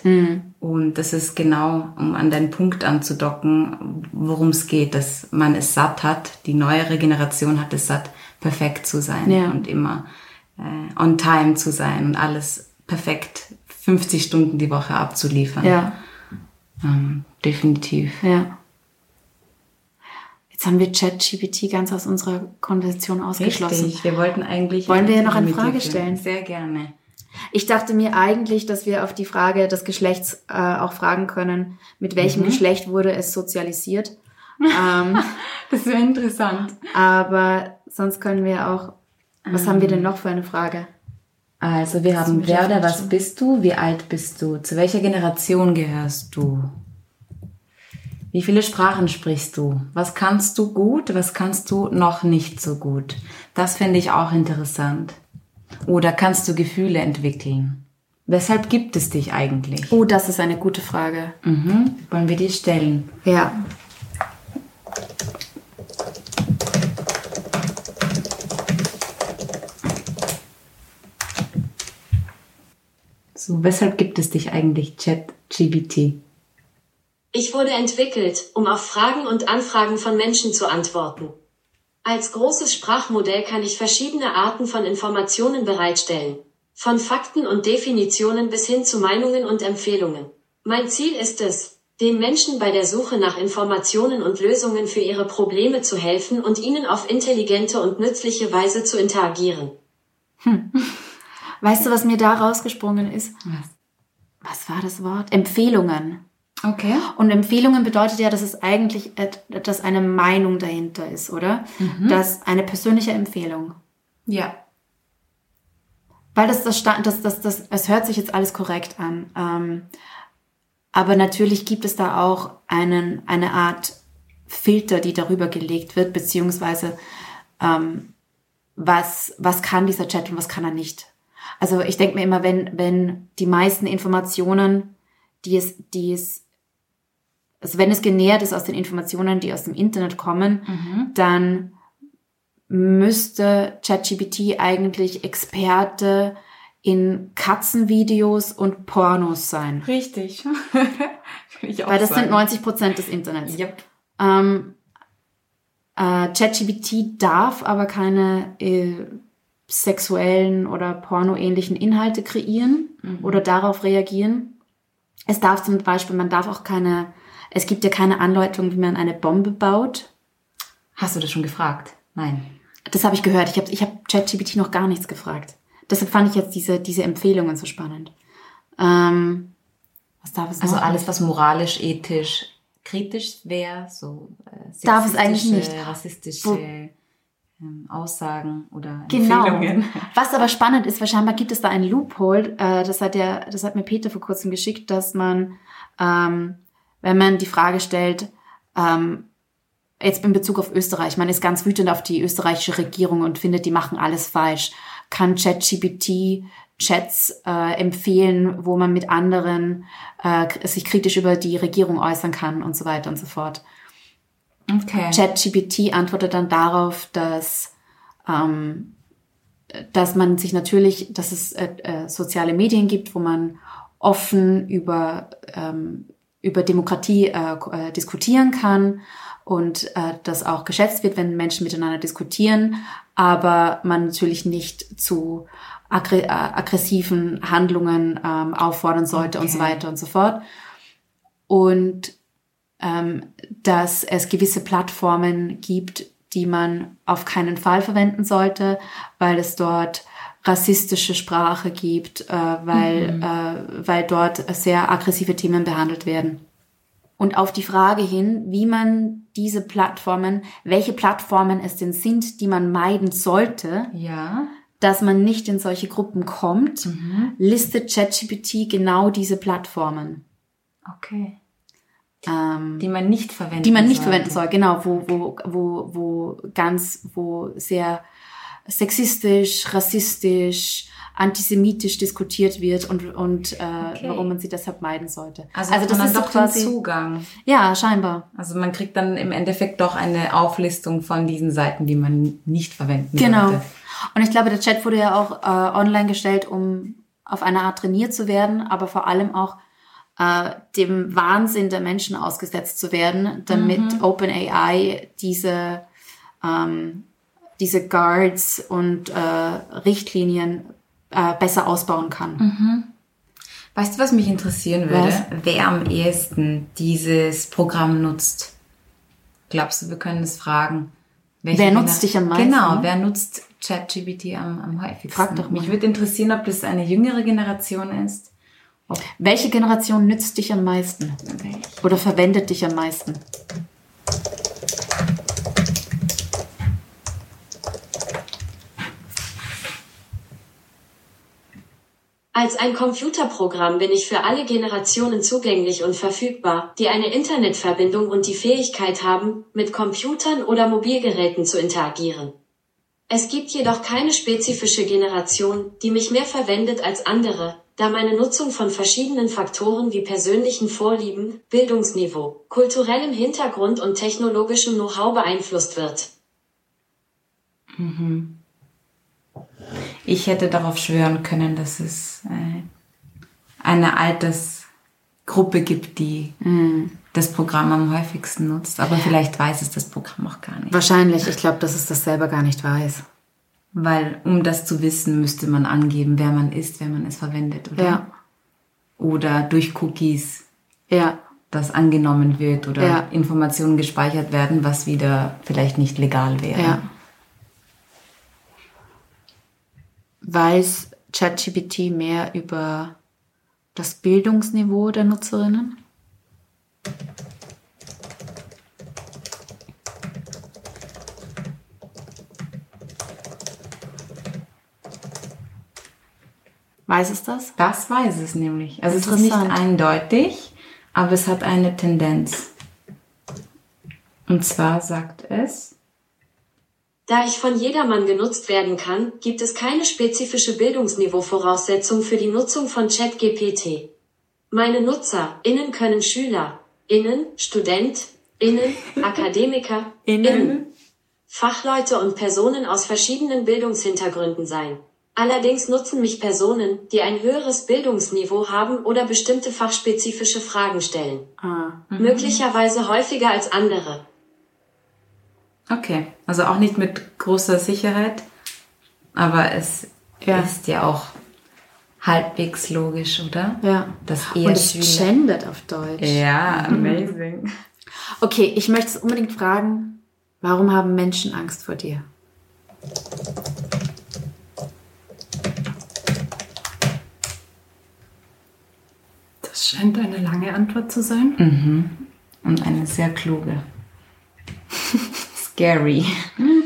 Und das ist genau, um an deinen Punkt anzudocken, worum es geht, dass man es satt hat. Die neuere Generation hat es satt, perfekt zu sein Ja. und immer äh, on time zu sein und alles perfekt 50 Stunden die Woche abzuliefern. Ja, Ähm, definitiv. ja. Jetzt haben wir ChatGPT ganz aus unserer Konversation ausgeschlossen. Richtig. Wir wollten eigentlich. Wollen wir noch eine Frage stellen? Sehr gerne. Ich dachte mir eigentlich, dass wir auf die Frage des Geschlechts äh, auch fragen können, mit welchem Geschlecht wurde es sozialisiert. ähm, Das wäre interessant. aber sonst können wir auch. Was haben wir denn noch für eine Frage? Also wir haben, mit der wer oder was bist du? Wie alt bist du? Zu welcher Generation gehörst du? Wie viele Sprachen sprichst du? Was kannst du gut? Was kannst du noch nicht so gut? Das finde ich auch interessant. Oder kannst du Gefühle entwickeln? Weshalb gibt es dich eigentlich? Oh, das ist eine gute Frage. Mhm. Wollen wir die stellen? Ja. So, weshalb gibt es dich eigentlich, ChatGBT? Ich wurde entwickelt, um auf Fragen und Anfragen von Menschen zu antworten. Als großes Sprachmodell kann ich verschiedene Arten von Informationen bereitstellen. Von Fakten und Definitionen bis hin zu Meinungen und Empfehlungen. Mein Ziel ist es, den Menschen bei der Suche nach Informationen und Lösungen für ihre Probleme zu helfen und ihnen auf intelligente und nützliche Weise zu interagieren. Hm. Weißt du, was mir da rausgesprungen ist? Was? Was war das Wort? Empfehlungen. Okay. Und Empfehlungen bedeutet ja, dass es eigentlich, dass eine Meinung dahinter ist, oder? Mhm. Dass eine persönliche Empfehlung. Ja. Weil das, das, das, das, das, es hört sich jetzt alles korrekt an. Ähm, aber natürlich gibt es da auch einen, eine Art Filter, die darüber gelegt wird, beziehungsweise ähm, was, was kann dieser Chat und was kann er nicht. Also ich denke mir immer, wenn, wenn die meisten Informationen, die es, die es, also wenn es genährt ist aus den Informationen, die aus dem Internet kommen, mhm. dann müsste ChatGPT eigentlich Experte in Katzenvideos und Pornos sein. Richtig. Weil das sagen. sind 90 Prozent des Internets. Yep. Ähm, äh, ChatGPT darf aber keine äh, sexuellen oder pornoähnlichen Inhalte kreieren mhm. oder darauf reagieren. Es darf zum Beispiel, man darf auch keine, es gibt ja keine Anleitung, wie man eine Bombe baut. Hast du das schon gefragt? Nein. Das habe ich gehört. Ich habe ich hab ChatGPT noch gar nichts gefragt. Deshalb fand ich jetzt diese, diese Empfehlungen so spannend. Ähm, was darf es Also noch? alles, was moralisch, ethisch, kritisch wäre, so äh, darf es eigentlich nicht. rassistische Wo, ähm, Aussagen oder genau. Empfehlungen. Was aber spannend ist, weil scheinbar gibt es da einen Loophole, äh, das hat der, das hat mir Peter vor kurzem geschickt, dass man, ähm, wenn man die Frage stellt, ähm, jetzt in Bezug auf Österreich, man ist ganz wütend auf die österreichische Regierung und findet, die machen alles falsch, kann ChatGPT Chats äh, empfehlen, wo man mit anderen äh, sich kritisch über die Regierung äußern kann und so weiter und so fort. Okay. ChatGPT antwortet dann darauf, dass ähm, dass man sich natürlich, dass es äh, äh, soziale Medien gibt, wo man offen über ähm, über Demokratie äh, äh, diskutieren kann und äh, das auch geschätzt wird, wenn Menschen miteinander diskutieren, aber man natürlich nicht zu aggr äh, aggressiven Handlungen ähm, auffordern sollte okay. und so weiter und so fort. Und ähm, dass es gewisse Plattformen gibt, die man auf keinen Fall verwenden sollte, weil es dort rassistische Sprache gibt, äh, weil, mhm. äh, weil dort sehr aggressive Themen behandelt werden. Und auf die Frage hin, wie man diese Plattformen, welche Plattformen es denn sind, die man meiden sollte, ja. dass man nicht in solche Gruppen kommt, mhm. listet ChatGPT genau diese Plattformen. Okay. Ähm, die man nicht verwenden Die man nicht sollte. verwenden soll, genau, wo, wo, wo, wo ganz, wo sehr sexistisch, rassistisch, antisemitisch diskutiert wird und, und äh, okay. warum man sie deshalb meiden sollte. Also, also das ist doch quasi Zugang. Ja, scheinbar. Also man kriegt dann im Endeffekt doch eine Auflistung von diesen Seiten, die man nicht verwenden genau. sollte. Genau. Und ich glaube, der Chat wurde ja auch äh, online gestellt, um auf eine Art trainiert zu werden, aber vor allem auch äh, dem Wahnsinn der Menschen ausgesetzt zu werden, damit mhm. OpenAI diese ähm, diese Guards und äh, Richtlinien äh, besser ausbauen kann. Mhm. Weißt du, was mich interessieren würde? Was? Wer am ehesten dieses Programm nutzt? Glaubst du, wir können es fragen? wer nutzt dich am meisten? Genau, wer nutzt ChatGPT am, am häufigsten? Frag doch mal. Mich würde interessieren, ob das eine jüngere Generation ist. Ob Welche Generation nützt dich am meisten? Welche? Oder verwendet dich am meisten? Als ein Computerprogramm bin ich für alle Generationen zugänglich und verfügbar, die eine Internetverbindung und die Fähigkeit haben, mit Computern oder Mobilgeräten zu interagieren. Es gibt jedoch keine spezifische Generation, die mich mehr verwendet als andere, da meine Nutzung von verschiedenen Faktoren wie persönlichen Vorlieben, Bildungsniveau, kulturellem Hintergrund und technologischem Know-how beeinflusst wird. Mhm. Ich hätte darauf schwören können, dass es äh, eine Altersgruppe gibt, die mhm. das Programm am häufigsten nutzt. Aber vielleicht weiß es das Programm auch gar nicht. Wahrscheinlich. Ich glaube, dass es das selber gar nicht weiß. Weil um das zu wissen, müsste man angeben, wer man ist, wenn man es verwendet, oder? Ja. Oder durch Cookies. Ja. Das angenommen wird oder ja. Informationen gespeichert werden, was wieder vielleicht nicht legal wäre. Ja. Weiß ChatGPT mehr über das Bildungsniveau der Nutzerinnen? Weiß es das? Das weiß es nämlich. Also es ist nicht eindeutig, aber es hat eine Tendenz. Und zwar sagt es, da ich von jedermann genutzt werden kann, gibt es keine spezifische Bildungsniveau-Voraussetzung für die Nutzung von ChatGPT. Meine NutzerInnen können SchülerInnen, StudentInnen, AkademikerInnen, Fachleute und Personen aus verschiedenen Bildungshintergründen sein. Allerdings nutzen mich Personen, die ein höheres Bildungsniveau haben oder bestimmte fachspezifische Fragen stellen. Ah, mhm. Möglicherweise häufiger als andere. Okay, also auch nicht mit großer Sicherheit, aber es ja. ist ja auch halbwegs logisch, oder? Ja. Das eher Und es gendert auf Deutsch. Ja, mhm. amazing. Okay, ich möchte es unbedingt fragen, warum haben Menschen Angst vor dir? Das scheint eine lange Antwort zu sein. Mhm. Und eine sehr kluge scary.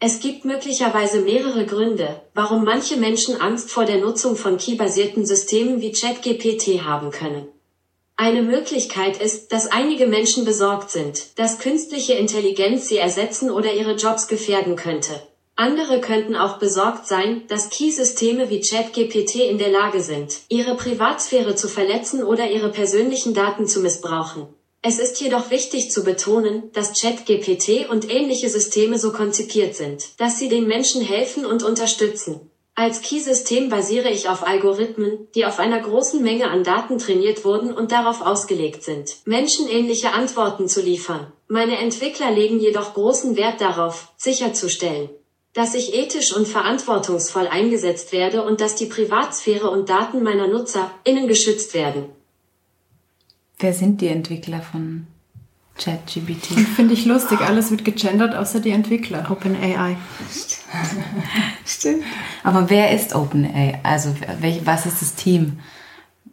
Es gibt möglicherweise mehrere Gründe, warum manche Menschen Angst vor der Nutzung von key-basierten Systemen wie ChatGPT haben können. Eine Möglichkeit ist, dass einige Menschen besorgt sind, dass künstliche Intelligenz sie ersetzen oder ihre Jobs gefährden könnte. Andere könnten auch besorgt sein, dass Key-Systeme wie ChatGPT in der Lage sind, ihre Privatsphäre zu verletzen oder ihre persönlichen Daten zu missbrauchen. Es ist jedoch wichtig zu betonen, dass ChatGPT und ähnliche Systeme so konzipiert sind, dass sie den Menschen helfen und unterstützen. Als Key-System basiere ich auf Algorithmen, die auf einer großen Menge an Daten trainiert wurden und darauf ausgelegt sind, menschenähnliche Antworten zu liefern. Meine Entwickler legen jedoch großen Wert darauf, sicherzustellen, dass ich ethisch und verantwortungsvoll eingesetzt werde und dass die Privatsphäre und Daten meiner Nutzer innen geschützt werden. Wer sind die Entwickler von ChatGPT? Finde ich lustig, alles wird gegendert, außer die Entwickler. OpenAI. Stimmt. Aber wer ist OpenAI? Also welch, was ist das Team?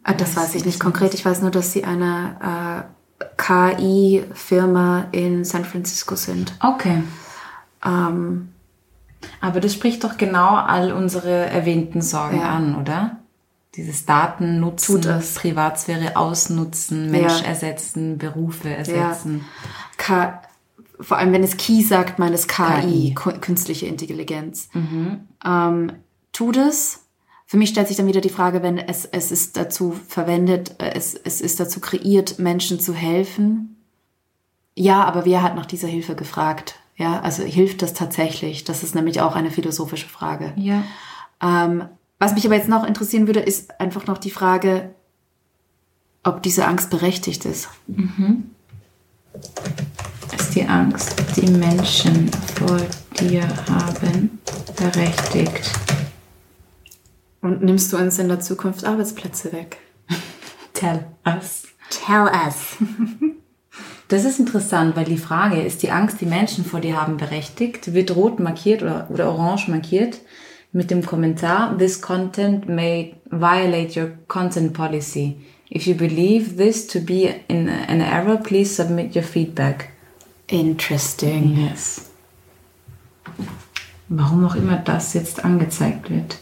Ah, das weiß ich nicht konkret. Ich weiß nur, dass sie eine äh, KI-Firma in San Francisco sind. Okay. Ähm, Aber das spricht doch genau all unsere erwähnten Sorgen ja. an, oder? Dieses Daten nutzen, Privatsphäre ausnutzen, Mensch ja. ersetzen, Berufe ersetzen. Ja. vor allem wenn es Key sagt, meint es KI, KI. künstliche Intelligenz. Mhm. Ähm, tut es. Für mich stellt sich dann wieder die Frage, wenn es, es ist dazu verwendet, äh, es, es ist dazu kreiert, Menschen zu helfen. Ja, aber wer hat nach dieser Hilfe gefragt? Ja, also hilft das tatsächlich? Das ist nämlich auch eine philosophische Frage. Ja. Ähm, was mich aber jetzt noch interessieren würde, ist einfach noch die Frage, ob diese Angst berechtigt ist. Mhm. Ist die Angst, die Menschen vor dir haben, berechtigt? Und nimmst du uns in der Zukunft Arbeitsplätze weg? Tell us. Tell us. Das ist interessant, weil die Frage, ist die Angst, die Menschen vor dir haben, berechtigt, wird rot markiert oder, oder orange markiert mit dem Kommentar, this content may violate your content policy. If you believe this to be in an error, please submit your feedback. Interesting. Yes. Warum auch immer das jetzt angezeigt wird.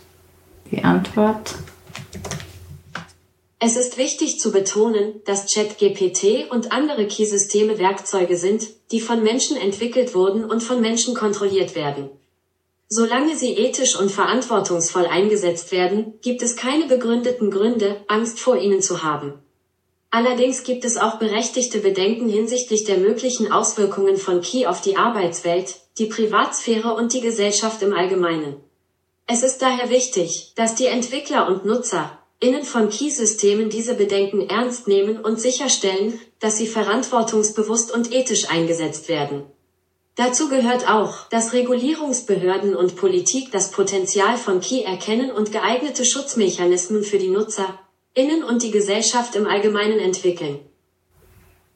Die Antwort. Es ist wichtig zu betonen, dass ChatGPT und andere Key-Systeme Werkzeuge sind, die von Menschen entwickelt wurden und von Menschen kontrolliert werden. Solange sie ethisch und verantwortungsvoll eingesetzt werden, gibt es keine begründeten Gründe, Angst vor ihnen zu haben. Allerdings gibt es auch berechtigte Bedenken hinsichtlich der möglichen Auswirkungen von Key auf die Arbeitswelt, die Privatsphäre und die Gesellschaft im Allgemeinen. Es ist daher wichtig, dass die Entwickler und Nutzer innen von Key-Systemen diese Bedenken ernst nehmen und sicherstellen, dass sie verantwortungsbewusst und ethisch eingesetzt werden. Dazu gehört auch, dass Regulierungsbehörden und Politik das Potenzial von Key erkennen und geeignete Schutzmechanismen für die Nutzer, innen und die Gesellschaft im Allgemeinen entwickeln.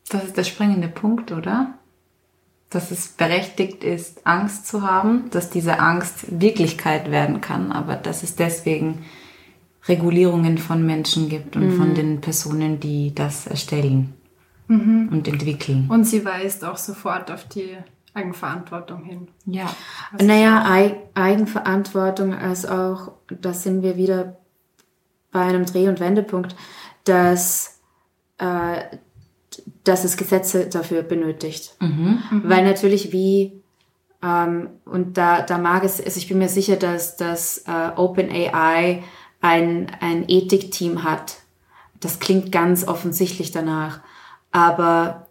Das ist der springende Punkt, oder? Dass es berechtigt ist, Angst zu haben, dass diese Angst Wirklichkeit werden kann, aber dass es deswegen Regulierungen von Menschen gibt und mhm. von den Personen, die das erstellen mhm. und entwickeln. Und sie weist auch sofort auf die Eigenverantwortung hin. Ja. Naja, Eig Eigenverantwortung als auch, da sind wir wieder bei einem Dreh- und Wendepunkt, dass, äh, dass es Gesetze dafür benötigt. Mhm. Mhm. Weil natürlich wie, ähm, und da, da mag es, also ich bin mir sicher, dass das äh, OpenAI ein, ein Ethikteam hat. Das klingt ganz offensichtlich danach. Aber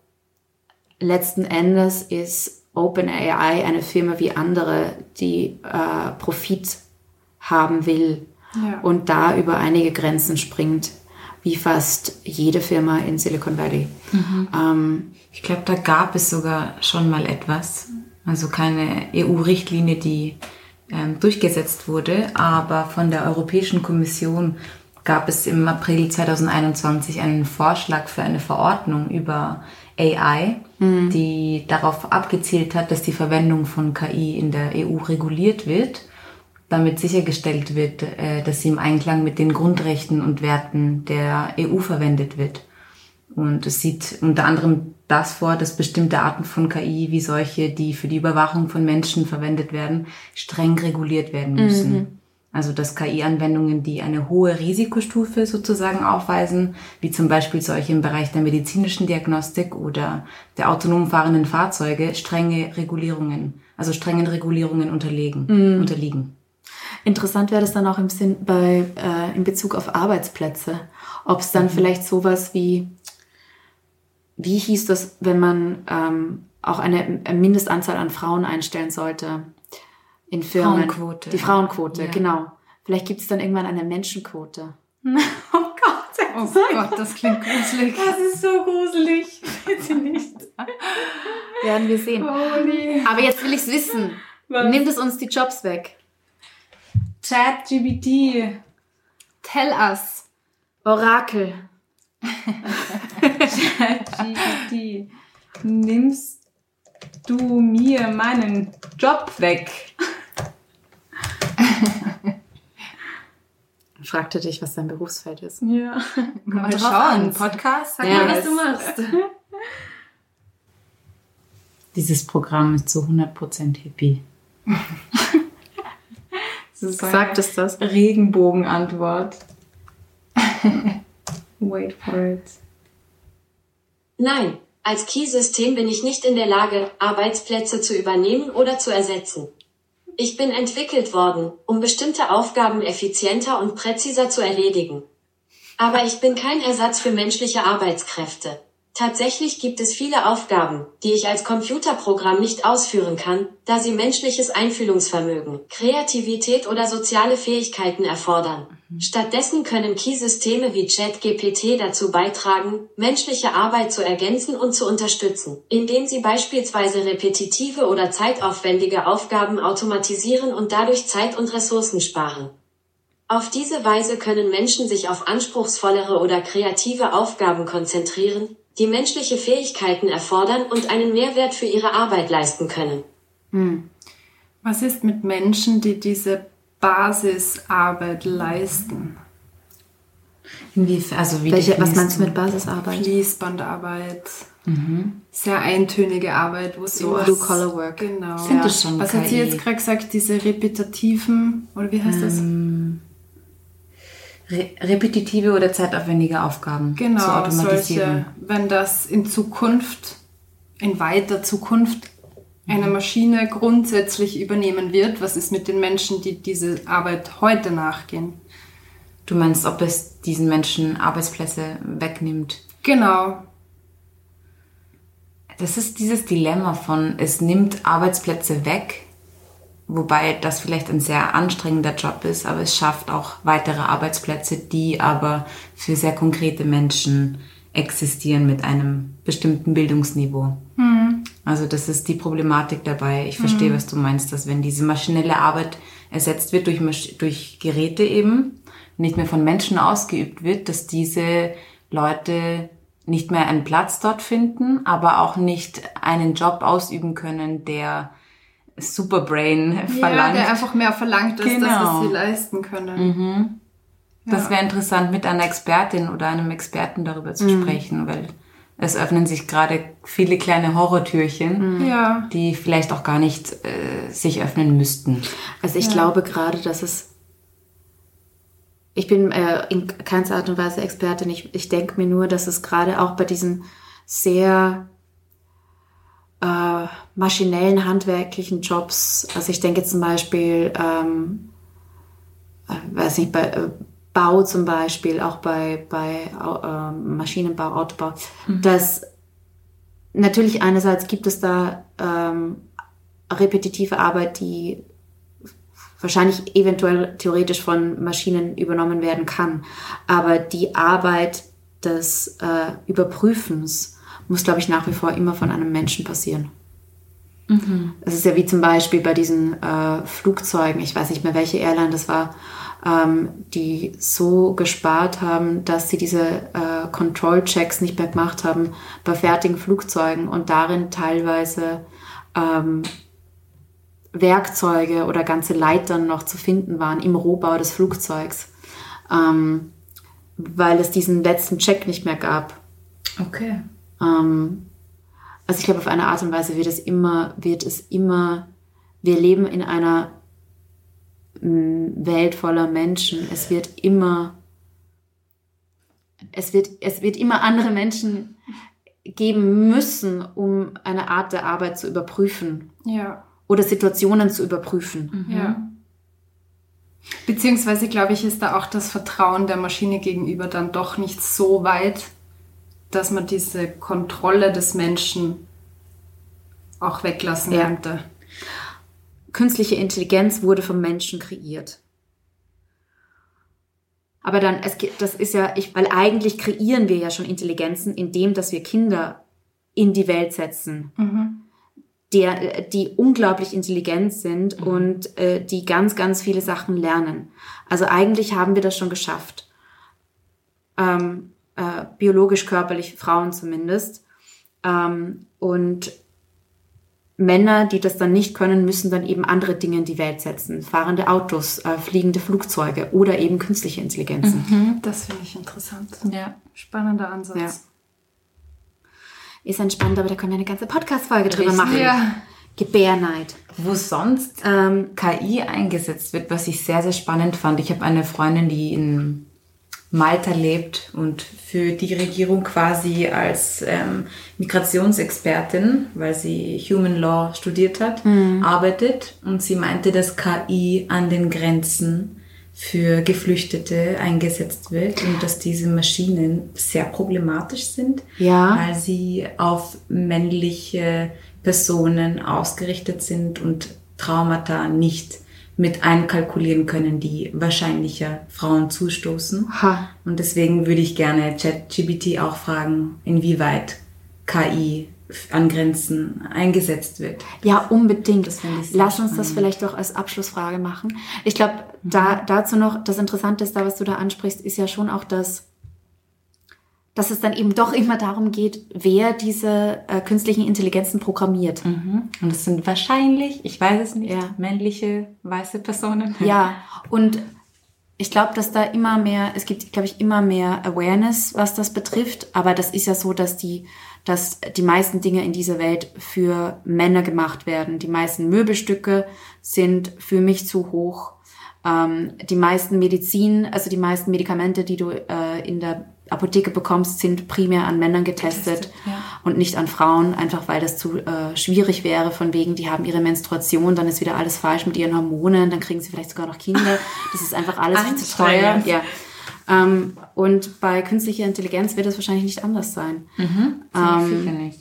letzten Endes ist OpenAI eine Firma wie andere, die äh, Profit haben will ja. und da über einige Grenzen springt, wie fast jede Firma in Silicon Valley. Mhm. Ähm, ich glaube, da gab es sogar schon mal etwas, also keine EU-Richtlinie, die ähm, durchgesetzt wurde, aber von der Europäischen Kommission gab es im April 2021 einen Vorschlag für eine Verordnung über AI, mhm. die darauf abgezielt hat, dass die Verwendung von KI in der EU reguliert wird, damit sichergestellt wird, äh, dass sie im Einklang mit den Grundrechten und Werten der EU verwendet wird. Und es sieht unter anderem das vor, dass bestimmte Arten von KI, wie solche, die für die Überwachung von Menschen verwendet werden, streng reguliert werden müssen. Mhm. Also dass KI-Anwendungen, die eine hohe Risikostufe sozusagen aufweisen, wie zum Beispiel solche im Bereich der medizinischen Diagnostik oder der autonom fahrenden Fahrzeuge, strenge Regulierungen, also strengen Regulierungen unterlegen, mhm. unterliegen. Interessant wäre das dann auch im Sinn bei äh, in Bezug auf Arbeitsplätze, ob es dann mhm. vielleicht sowas wie wie hieß das, wenn man ähm, auch eine, eine Mindestanzahl an Frauen einstellen sollte in Firmen? Frauenquote. Die Frauenquote, ja. genau. Vielleicht gibt es dann irgendwann eine Menschenquote. oh Gott, oh Gott, das klingt gruselig. Das ist so gruselig. Bitte nicht. Werden wir sehen. Holy. Aber jetzt will ich es wissen. Was? Nimmt es uns die Jobs weg? Chat GBT. Tell us. Orakel. ChatGPT, nimmst du mir meinen Job weg? Fragte dich, was dein Berufsfeld ist. Ja. Mal schauen. Podcast, sag ja, mal, was du machst. Dieses Programm ist zu 100% hippie. Sagt es das? Regenbogenantwort. Wait for it. Nein, als Key-System bin ich nicht in der Lage, Arbeitsplätze zu übernehmen oder zu ersetzen. Ich bin entwickelt worden, um bestimmte Aufgaben effizienter und präziser zu erledigen. Aber ich bin kein Ersatz für menschliche Arbeitskräfte. Tatsächlich gibt es viele Aufgaben, die ich als Computerprogramm nicht ausführen kann, da sie menschliches Einfühlungsvermögen, Kreativität oder soziale Fähigkeiten erfordern. Stattdessen können Key-Systeme wie ChatGPT dazu beitragen, menschliche Arbeit zu ergänzen und zu unterstützen, indem sie beispielsweise repetitive oder zeitaufwendige Aufgaben automatisieren und dadurch Zeit und Ressourcen sparen. Auf diese Weise können Menschen sich auf anspruchsvollere oder kreative Aufgaben konzentrieren, die menschliche Fähigkeiten erfordern und einen Mehrwert für ihre Arbeit leisten können. Hm. Was ist mit Menschen, die diese Basisarbeit leisten? Inwiefern, also wie Welche, was meinst du mit Basisarbeit? Fließbandarbeit. Mhm. Sehr eintönige Arbeit, wo so Blue Collar Work. Genau. Sind ja. das schon Was KI? hat sie jetzt gerade gesagt? Diese repetitiven, oder wie heißt das? Ähm, Re repetitive oder zeitaufwendige Aufgaben genau, zu automatisieren. Solche, wenn das in Zukunft, in weiter Zukunft eine Maschine grundsätzlich übernehmen wird, was ist mit den Menschen, die diese Arbeit heute nachgehen? Du meinst, ob es diesen Menschen Arbeitsplätze wegnimmt? Genau. Das ist dieses Dilemma von, es nimmt Arbeitsplätze weg, wobei das vielleicht ein sehr anstrengender Job ist, aber es schafft auch weitere Arbeitsplätze, die aber für sehr konkrete Menschen existieren mit einem bestimmten Bildungsniveau. Mhm. Also das ist die Problematik dabei. Ich verstehe, mhm. was du meinst, dass wenn diese maschinelle Arbeit ersetzt wird durch, durch Geräte eben, nicht mehr von Menschen ausgeübt wird, dass diese Leute nicht mehr einen Platz dort finden, aber auch nicht einen Job ausüben können, der Superbrain verlangt. Ja, der einfach mehr verlangt, als genau. das, was sie leisten können. Mhm. Das ja. wäre interessant, mit einer Expertin oder einem Experten darüber zu mhm. sprechen, weil es öffnen sich gerade viele kleine Horrortürchen, mhm. ja. die vielleicht auch gar nicht äh, sich öffnen müssten. Also ich ja. glaube gerade, dass es ich bin äh, in keiner Art und Weise Expertin. Ich, ich denke mir nur, dass es gerade auch bei diesen sehr äh, maschinellen, handwerklichen Jobs, also ich denke zum Beispiel, ähm, äh, weiß nicht, bei äh, Bau zum Beispiel, auch bei, bei äh, Maschinenbau, Autobau, mhm. dass natürlich einerseits gibt es da ähm, repetitive Arbeit, die wahrscheinlich eventuell theoretisch von Maschinen übernommen werden kann. Aber die Arbeit des äh, Überprüfens muss, glaube ich, nach wie vor immer von einem Menschen passieren. Mhm. Das ist ja wie zum Beispiel bei diesen äh, Flugzeugen, ich weiß nicht mehr, welche Airline das war, ähm, die so gespart haben, dass sie diese äh, Control-Checks nicht mehr gemacht haben bei fertigen Flugzeugen und darin teilweise ähm, Werkzeuge oder ganze Leitern noch zu finden waren im Rohbau des Flugzeugs, ähm, weil es diesen letzten Check nicht mehr gab. Okay. Ähm, also ich glaube, auf eine Art und Weise wird es immer, wird es immer, wir leben in einer mm, Welt voller Menschen. Es wird immer, es wird, es wird immer andere Menschen geben müssen, um eine Art der Arbeit zu überprüfen. Ja oder Situationen zu überprüfen. Mhm. Ja. Beziehungsweise, glaube ich, ist da auch das Vertrauen der Maschine gegenüber dann doch nicht so weit, dass man diese Kontrolle des Menschen auch weglassen ja. könnte. Künstliche Intelligenz wurde vom Menschen kreiert. Aber dann, es, das ist ja, ich, weil eigentlich kreieren wir ja schon Intelligenzen, indem, dass wir Kinder in die Welt setzen. Mhm der, die unglaublich intelligent sind mhm. und äh, die ganz, ganz viele Sachen lernen. Also eigentlich haben wir das schon geschafft. Ähm, äh, biologisch, körperlich, Frauen zumindest. Ähm, und Männer, die das dann nicht können, müssen dann eben andere Dinge in die Welt setzen. Fahrende Autos, äh, fliegende Flugzeuge oder eben künstliche Intelligenzen. Mhm, das finde ich interessant. Ja. Spannender Ansatz. Ja ist entspannt, aber da können wir eine ganze Podcast-Folge drüber machen. Ja. Gebärneid. Wo sonst ähm, KI eingesetzt wird, was ich sehr, sehr spannend fand. Ich habe eine Freundin, die in Malta lebt und für die Regierung quasi als ähm, Migrationsexpertin, weil sie Human Law studiert hat, mhm. arbeitet. Und sie meinte, dass KI an den Grenzen für Geflüchtete eingesetzt wird und dass diese Maschinen sehr problematisch sind, ja. weil sie auf männliche Personen ausgerichtet sind und Traumata nicht mit einkalkulieren können, die wahrscheinlicher Frauen zustoßen. Ha. Und deswegen würde ich gerne ChatGPT auch fragen, inwieweit KI an Grenzen eingesetzt wird. Ja, unbedingt. Lass uns das vielleicht doch als Abschlussfrage machen. Ich glaube, mhm. da, dazu noch, das Interessante ist da, was du da ansprichst, ist ja schon auch das, dass es dann eben doch immer darum geht, wer diese äh, künstlichen Intelligenzen programmiert. Mhm. Und es sind wahrscheinlich, ich weiß es nicht, ja. männliche, weiße Personen. Ja, und ich glaube, dass da immer mehr, es gibt, glaube ich, immer mehr Awareness, was das betrifft. Aber das ist ja so, dass die dass die meisten Dinge in dieser Welt für Männer gemacht werden. Die meisten Möbelstücke sind für mich zu hoch. Ähm, die meisten Medizin, also die meisten Medikamente, die du äh, in der Apotheke bekommst, sind primär an Männern getestet, getestet ja. und nicht an Frauen, einfach weil das zu äh, schwierig wäre, von wegen, die haben ihre Menstruation, dann ist wieder alles falsch mit ihren Hormonen, dann kriegen sie vielleicht sogar noch Kinder. Das ist einfach alles zu teuer. Ja. Ähm, und bei künstlicher Intelligenz wird es wahrscheinlich nicht anders sein. Mhm, ähm, sicher nicht.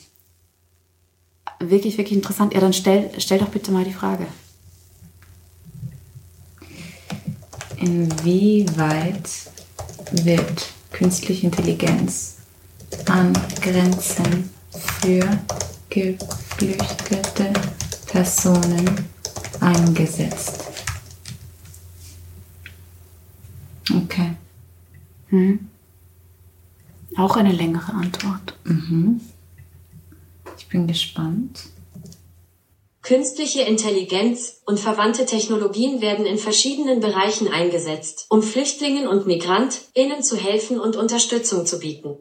Wirklich, wirklich interessant. Ja, dann stell, stell doch bitte mal die Frage. Inwieweit wird künstliche Intelligenz an Grenzen für geflüchtete Personen eingesetzt? Okay. Hm. Auch eine längere Antwort. Mhm. Ich bin gespannt. Künstliche Intelligenz und verwandte Technologien werden in verschiedenen Bereichen eingesetzt, um Flüchtlingen und MigrantInnen zu helfen und Unterstützung zu bieten.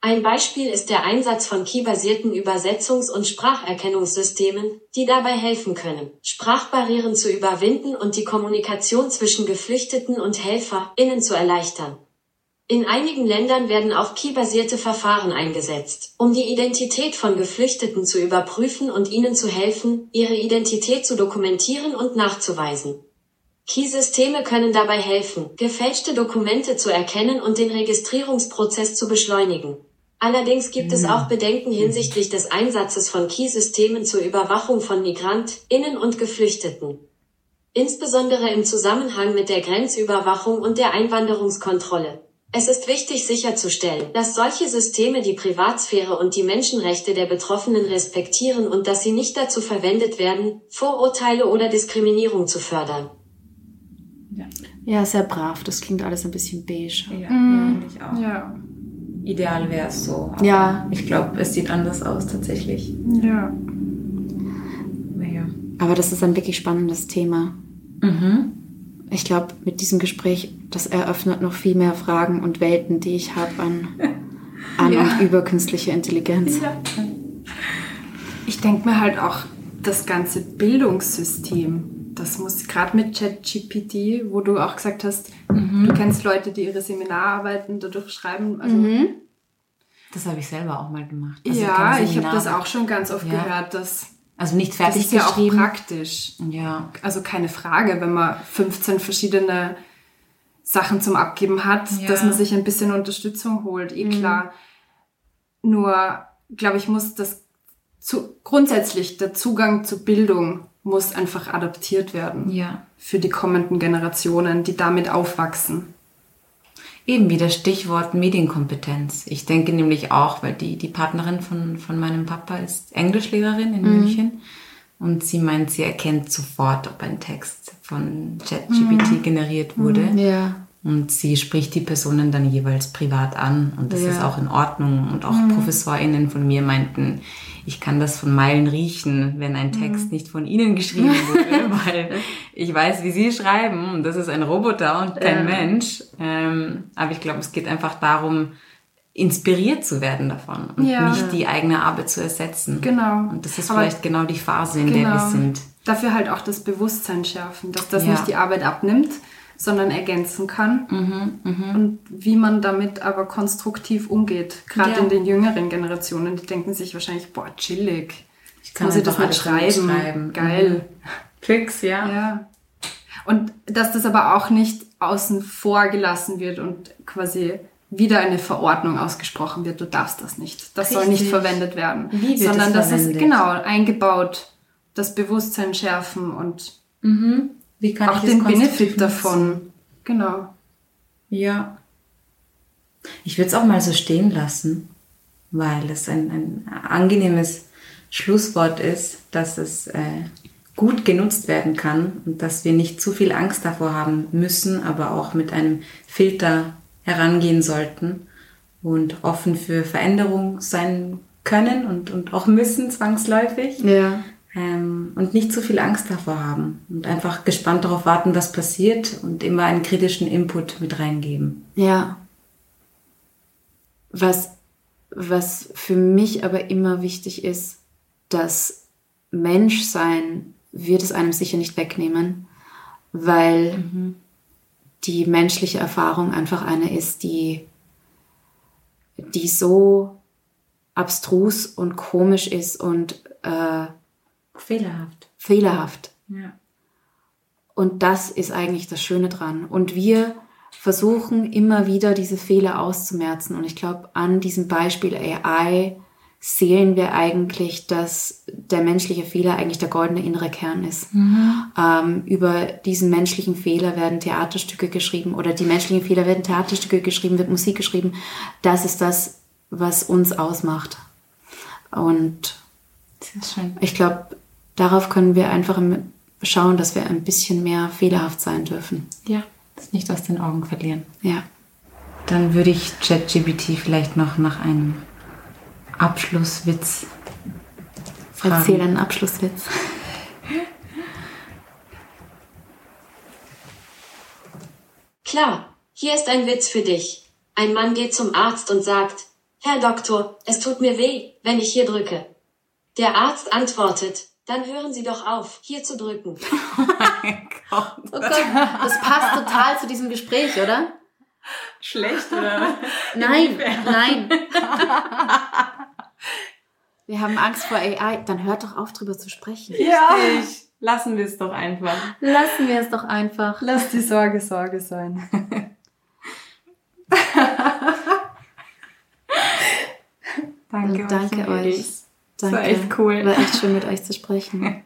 Ein Beispiel ist der Einsatz von keybasierten Übersetzungs- und Spracherkennungssystemen, die dabei helfen können, Sprachbarrieren zu überwinden und die Kommunikation zwischen Geflüchteten und HelferInnen zu erleichtern. In einigen Ländern werden auch keybasierte Verfahren eingesetzt, um die Identität von Geflüchteten zu überprüfen und ihnen zu helfen, ihre Identität zu dokumentieren und nachzuweisen. Key-Systeme können dabei helfen, gefälschte Dokumente zu erkennen und den Registrierungsprozess zu beschleunigen. Allerdings gibt es auch Bedenken hinsichtlich des Einsatzes von Key-Systemen zur Überwachung von MigrantInnen und Geflüchteten. Insbesondere im Zusammenhang mit der Grenzüberwachung und der Einwanderungskontrolle. Es ist wichtig sicherzustellen, dass solche Systeme die Privatsphäre und die Menschenrechte der Betroffenen respektieren und dass sie nicht dazu verwendet werden, Vorurteile oder Diskriminierung zu fördern. Ja, ja sehr brav. Das klingt alles ein bisschen beige. Ja, mhm. ja auch. Ja. Ideal wäre es so. Ja. Ich glaube, es sieht anders aus tatsächlich. Ja. ja. Aber das ist ein wirklich spannendes Thema. Mhm ich glaube, mit diesem Gespräch, das eröffnet noch viel mehr Fragen und Welten, die ich habe an, an ja. und über künstliche Intelligenz. Ja. Ich denke mir halt auch, das ganze Bildungssystem, das muss gerade mit ChatGPT, wo du auch gesagt hast, mhm. du kennst Leute, die ihre Seminararbeiten dadurch schreiben. Also mhm. Das habe ich selber auch mal gemacht. Also ja, ich habe das auch schon ganz oft ja. gehört, dass also nicht fertig Das ist ja auch praktisch. Ja. Also keine Frage, wenn man 15 verschiedene Sachen zum Abgeben hat, ja. dass man sich ein bisschen Unterstützung holt, eh mhm. klar. Nur, glaube ich, muss das zu, grundsätzlich der Zugang zur Bildung muss einfach adaptiert werden. Ja. Für die kommenden Generationen, die damit aufwachsen. Eben wie das Stichwort Medienkompetenz. Ich denke nämlich auch, weil die, die Partnerin von, von meinem Papa ist Englischlehrerin in mhm. München und sie meint, sie erkennt sofort, ob ein Text von ChatGPT mhm. generiert wurde. Mhm. Ja. Und sie spricht die Personen dann jeweils privat an und das ja. ist auch in Ordnung. Und auch mhm. ProfessorInnen von mir meinten, ich kann das von Meilen riechen, wenn ein Text mhm. nicht von Ihnen geschrieben wurde, weil ich weiß, wie Sie schreiben und das ist ein Roboter und kein ja. Mensch. Ähm, aber ich glaube, es geht einfach darum, inspiriert zu werden davon und ja. nicht die eigene Arbeit zu ersetzen. Genau. Und das ist aber vielleicht genau die Phase, in genau. der wir genau. sind. Dafür halt auch das Bewusstsein schärfen, dass das nicht die Arbeit abnimmt, sondern ergänzen kann. Mhm, mh. Und wie man damit aber konstruktiv umgeht. Gerade ja. in den jüngeren Generationen, die denken sich wahrscheinlich, boah, chillig. Ich kann sie das nicht schreiben. schreiben. Geil. Mhm. Tricks, ja. ja. Und dass das aber auch nicht außen vor gelassen wird und quasi wieder eine Verordnung ausgesprochen wird, du darfst das nicht. Das Richtig. soll nicht verwendet werden. Wie wird sondern das, das ist genau eingebaut, das Bewusstsein schärfen und mhm. Wie kann auch ich den Benefit davon. Genau. Ja. Ich würde es auch mal so stehen lassen, weil es ein, ein angenehmes Schlusswort ist, dass es äh, gut genutzt werden kann und dass wir nicht zu viel Angst davor haben müssen, aber auch mit einem Filter herangehen sollten und offen für Veränderung sein können und, und auch müssen zwangsläufig. Ja. Ähm, und nicht zu viel Angst davor haben und einfach gespannt darauf warten, was passiert und immer einen kritischen Input mit reingeben. Ja. Was, was für mich aber immer wichtig ist, dass Menschsein wird es einem sicher nicht wegnehmen, weil die menschliche Erfahrung einfach eine ist, die, die so abstrus und komisch ist und äh, Fehlerhaft. fehlerhaft. Ja. Und das ist eigentlich das Schöne dran. Und wir versuchen immer wieder diese Fehler auszumerzen. Und ich glaube, an diesem Beispiel AI sehen wir eigentlich, dass der menschliche Fehler eigentlich der goldene innere Kern ist. Ähm, über diesen menschlichen Fehler werden Theaterstücke geschrieben oder die menschlichen Fehler werden Theaterstücke geschrieben, wird Musik geschrieben. Das ist das, was uns ausmacht. Und ich glaube, darauf können wir einfach schauen, dass wir ein bisschen mehr fehlerhaft sein dürfen. Ja. Das nicht aus den Augen verlieren. Ja. Dann würde ich ChatGPT vielleicht noch nach einem Abschlusswitz fragen. Erzähl einen Abschlusswitz. Klar, hier ist ein Witz für dich. Ein Mann geht zum Arzt und sagt, Herr Doktor, es tut mir weh, wenn ich hier drücke. Der Arzt antwortet, dann hören Sie doch auf, hier zu drücken. Oh Gott, das passt total zu diesem Gespräch, oder? Schlecht, oder? Nein, nein. Wir haben Angst vor AI. Dann hört doch auf, drüber zu sprechen. Ja. Lassen wir es doch einfach. Lassen wir es doch einfach. Lass die Sorge Sorge sein. Danke, danke euch. Danke. war echt cool. War echt schön, mit euch zu sprechen.